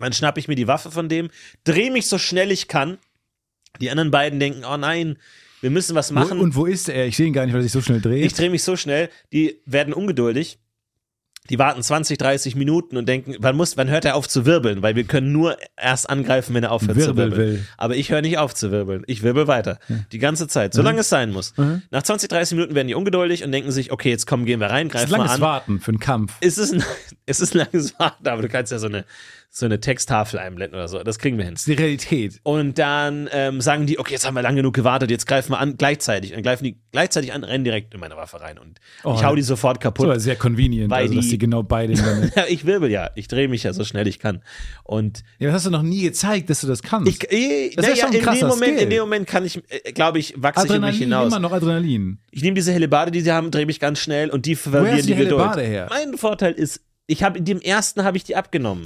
Dann schnappe ich mir die Waffe von dem, drehe mich so schnell ich kann. Die anderen beiden denken, oh nein, wir müssen was machen. Wo, und wo ist er? Ich sehe ihn gar nicht, weil sich so schnell dreht. Ich drehe mich so schnell, die werden ungeduldig. Die warten 20, 30 Minuten und denken, wann muss, wann hört er auf zu wirbeln? Weil wir können nur erst angreifen, wenn er aufhört zu Wirbel wirbeln. will. Aber ich höre nicht auf zu wirbeln. Ich wirbel weiter. Die ganze Zeit. Solange es sein muss. Nach 20, 30 Minuten werden die ungeduldig und denken sich, okay, jetzt komm, gehen wir rein, das ist greifen mal langes an. Warten für einen Kampf. Es ist ein, es ist ein langes Warten, aber du kannst ja so eine, so eine Texttafel einblenden oder so. Das kriegen wir hin. Das ist die Realität. Und dann ähm, sagen die, okay, jetzt haben wir lang genug gewartet, jetzt greifen wir an, gleichzeitig. Und greifen die gleichzeitig an, rennen direkt in meine Waffe rein. Und Oh, ich hau die sofort kaputt. So, sehr convenient, Weil also, dass die- die genau beide ich wirbel ja. Ich drehe mich ja so schnell ich kann. Und Ja, das hast du noch nie gezeigt, dass du das kannst. ich, äh, Das ist naja, schon ein in dem krasser Moment, Skill. in dem Moment kann ich, äh, glaube ich, wachse ich in mich Adrenalin, hinaus. immer noch Adrenalin. Ich nehme diese Hellebarde, die sie haben, drehe mich ganz schnell und die verlieren hast die die Geduld. Her? Mein Vorteil ist, ich habe dem ersten habe ich die abgenommen.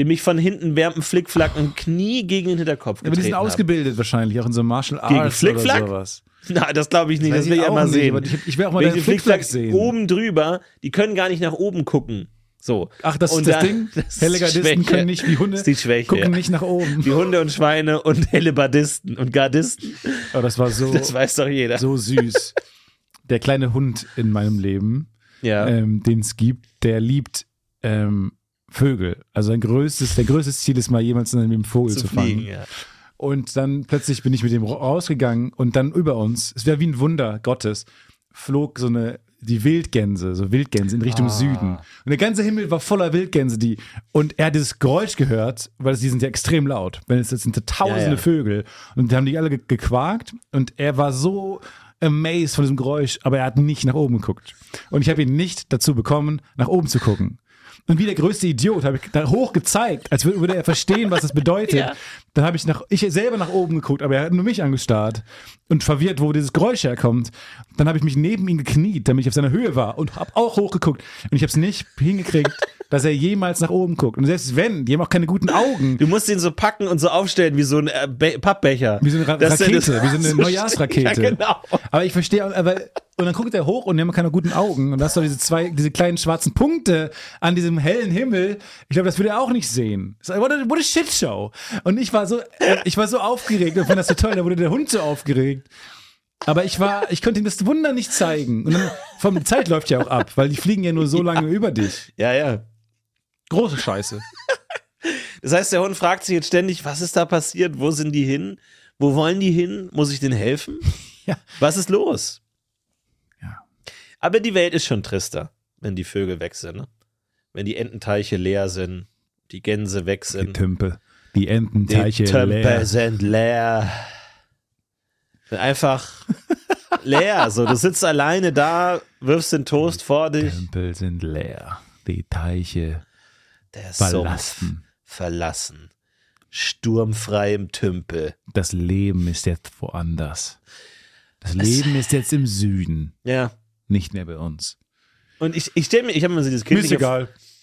Dem ich von hinten während dem Flickflack ein Knie gegen den Hinterkopf Ja, aber die sind getreten habe. ausgebildet wahrscheinlich, auch in so Martial Arts Gegen oder Flickflack? sowas. Na, das glaube ich nicht, das, Weiß will ich nicht, sehen. ich- ich will auch mal die Flickflack sehen. oben drüber, die können gar nicht nach oben gucken. So. Ach, das Und ist das da- Ding? das ist Hellegardisten können nicht wie Hunde Das die Schwäche. gucken nicht nach oben. Wie Hunde und Schweine und Hellebardisten und Gardisten. Aber das war so, Das weiß doch jeder. so süß. Der kleine Hund in meinem Leben, ja. ähm, den es gibt, der liebt ähm, Vögel. Also sein größtes, der größte Ziel ist mal jemals in einem Vogel zu, zu fangen. fliegen, ja. Und dann plötzlich bin ich mit dem ra- rausgegangen und dann über uns, es wäre wie ein Wunder Gottes, flog so eine, die Wildgänse, so Wildgänse in Richtung Ah. Süden. Und der ganze Himmel war voller Wildgänse, die, und er hat dieses Geräusch gehört, weil die sind ja extrem laut. Wenn es jetzt sind tausende Ja, ja. Vögel und die haben die alle ge gequakt und er war so amazed von diesem Geräusch, aber er hat nicht nach oben geguckt. Und ich habe ihn nicht dazu bekommen, nach oben zu gucken. Und wie der größte Idiot habe ich da hoch gezeigt, als würde er verstehen, was das bedeutet. Ja. Dann habe ich nach, ich selber nach oben geguckt, aber er hat nur mich angestarrt und verwirrt, wo dieses Geräusch herkommt. Dann habe ich mich neben ihn gekniet, damit ich auf seiner Höhe war und habe auch hochgeguckt. Und ich habe es nicht hingekriegt, dass er jemals nach oben guckt. Und selbst wenn, die haben auch keine guten Augen. Du musst ihn so packen und so aufstellen wie so ein äh, Be Pappbecher. Wie so eine Ra der Rakete, das- wie so eine so Neujahrsrakete. Ja, genau. Aber ich verstehe, aber und dann guckt er hoch und die haben keine guten Augen und da hast du diese zwei, diese kleinen schwarzen Punkte an diesem hellen Himmel. Ich glaube, das würde er auch nicht sehen. What a, what a shit show. Und ich war so, äh, ich war so aufgeregt und fand das so toll. Da wurde der Hund so aufgeregt. Aber ich war, ich konnte ihm das Wunder nicht zeigen. Und dann, vom die Zeit läuft ja auch ab, weil die fliegen ja nur so lange über dich. Ja, ja. Große Scheiße. Das heißt, der Hund fragt sich jetzt ständig, was ist da passiert? Wo sind die hin? Wo wollen die hin? Muss ich denen helfen? Ja. Was ist los? Ja. Aber die Welt ist schon trister, wenn die Vögel weg sind. Ne? Wenn die Ententeiche leer sind, die Gänse weg Die sind, Tümpel. Die Ententeiche die Tümpel leer. sind leer. Einfach leer. So, du sitzt alleine da, wirfst den Toast vor dich. Tümpel sind leer. Die Teiche Der Sumpf verlassen. verlassen. Sturmfrei im Tümpel. Das Leben ist jetzt woanders. Das Leben ist jetzt im Süden, Ja. nicht mehr bei uns. Und ich, ich stelle mir, ich habe mir so dieses kindliche,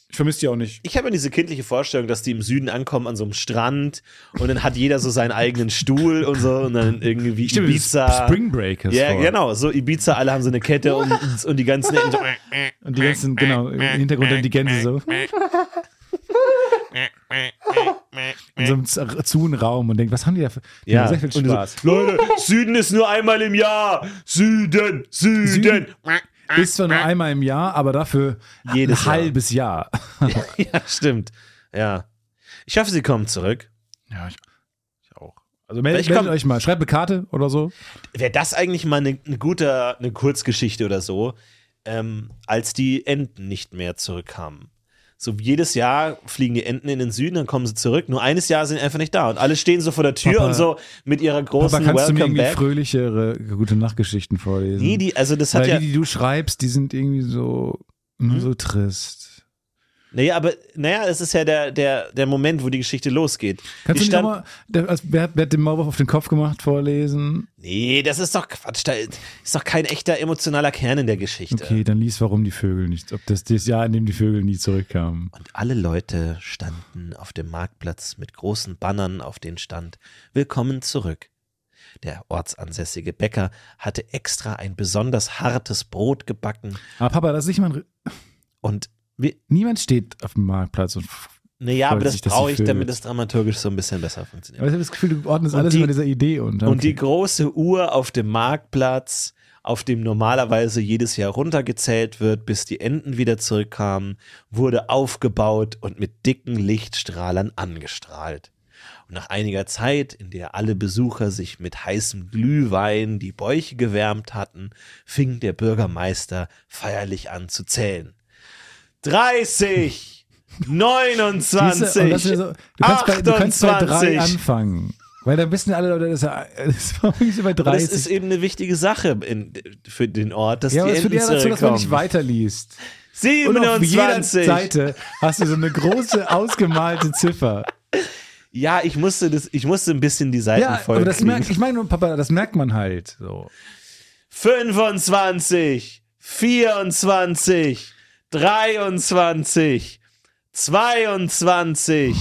Ich vermisse die auch nicht. ich habe mir diese kindliche Vorstellung, dass die im Süden ankommen an so einem Strand und dann hat jeder so seinen eigenen Stuhl und so und dann irgendwie mir Ibiza. Spring Breakers ja, vor. genau, so Ibiza, alle haben so eine Kette und, und die ganzen so, Und die ganzen, genau, im Hintergrund dann die Gänse so. In so einem z- zu Raum und denkt, was haben die da für. Die ja. haben sehr viel Spaß. So, Leute, Süden ist nur einmal im Jahr. Süden, Süden. Süden. Ist zwar nur einmal im Jahr, aber dafür Jedes ein Jahr. halbes Jahr. ja, stimmt. Ja. Ich hoffe, sie kommen zurück. Ja, ich, ich auch. Also meldet, Ich meldet euch mal, schreibt eine Karte oder so. Wäre das eigentlich mal eine, eine gute eine Kurzgeschichte oder so, ähm, als die Enten nicht mehr zurückkamen? So jedes Jahr fliegen die Enten in den Süden, dann kommen sie zurück. Nur eines Jahr sind sie einfach nicht da und alle stehen so vor der Tür Papa- und so mit ihrer großen Aber kannst du mir irgendwie Back. fröhlichere, gute Nachtgeschichten vorlesen? Nee, die, also das hat Weil ja. die, die du schreibst, die sind irgendwie so, nur so trist. Naja, aber naja, es ist ja der, der, der Moment, wo die Geschichte losgeht. Kannst Die du nochmal, der, als, wer, hat- wer hat den Maulwurf auf den Kopf gemacht, vorlesen? Nee, das ist doch Quatsch. Da ist doch kein echter emotionaler Kern in der Geschichte. Okay, dann lies, warum die Vögel nicht, ob das das Jahr, in dem die Vögel nie zurückkamen. Und alle Leute standen auf dem Marktplatz mit großen Bannern, auf denen stand Willkommen zurück. Der ortsansässige Bäcker hatte extra ein besonders hartes Brot gebacken Aber Papa, das ist nicht mal ein, und wir, niemand steht auf dem Marktplatz und Naja, aber das brauche ich, damit es dramaturgisch so ein bisschen besser funktioniert. Aber ich habe das Gefühl, du ordnest Und alles die- über dieser Idee unter. Und die große Uhr auf dem Marktplatz, auf dem normalerweise jedes Jahr runtergezählt wird, bis die Enten wieder zurückkamen, wurde aufgebaut und mit dicken Lichtstrahlern angestrahlt. Und nach einiger Zeit, in der alle Besucher sich mit heißem Glühwein die Bäuche gewärmt hatten, fing der Bürgermeister feierlich an zu zählen. 30, 29, Siehste, das so, du, kannst bei, du kannst bei drei 28. anfangen. Weil da wissen alle Leute, das ist, ja- das war Aber 30. Das ist eben eine wichtige Sache in, für den Ort, dass ja, aber die führt Enten eher dazu, dass man nicht weiterliest. Und auf jeder 27. Seite hast du so eine große ausgemalte Ziffer. Ja, ich musste das, ich musste ein bisschen die Ja, Seitenfolge aber das kriegen. merkt, ich meine Papa, das merkt man halt. So. 25, 24, 23, 22,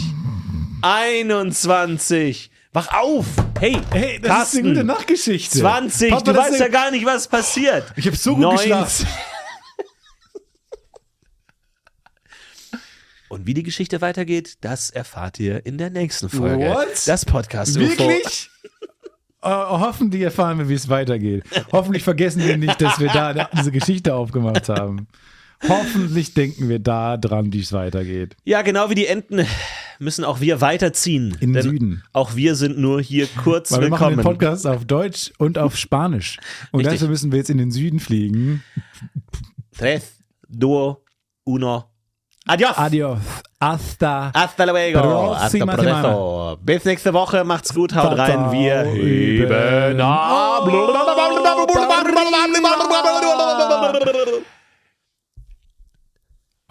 21. Wach auf! Hey, Hey, das Carsten, ist eine gute Nachtgeschichte. 20, Papa, du weißt ja gar nicht, was passiert. Ich habe so gut 19. geschlafen. Und wie die Geschichte weitergeht, das erfahrt ihr in der nächsten Folge. What? Das Podcast Wirklich? Äh, hoffentlich erfahren wir, wie es weitergeht. Hoffentlich vergessen wir nicht, dass wir da diese Geschichte aufgemacht haben. Hoffentlich denken wir da dran, wie es weitergeht. Ja, genau wie die Enten müssen auch wir weiterziehen. In den Süden. Auch wir sind nur hier kurz Weil wir machen willkommen. den Podcast auf Deutsch und auf Spanisch. Und Richtig. dafür müssen wir jetzt in den Süden fliegen. Tres, duo, uno. Adios. Adios. Hasta. Hasta luego. Hasta pronto. Bis nächste Woche. Macht's gut. Haut rein. Wir heben ab.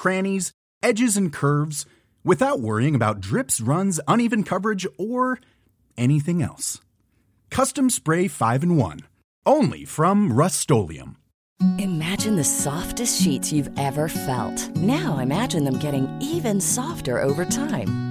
crannies, edges, and curves without worrying about drips, runs, uneven coverage, or anything else. Custom Spray 5 in 1. Only from Rust Imagine the softest sheets you've ever felt. Now imagine them getting even softer over time.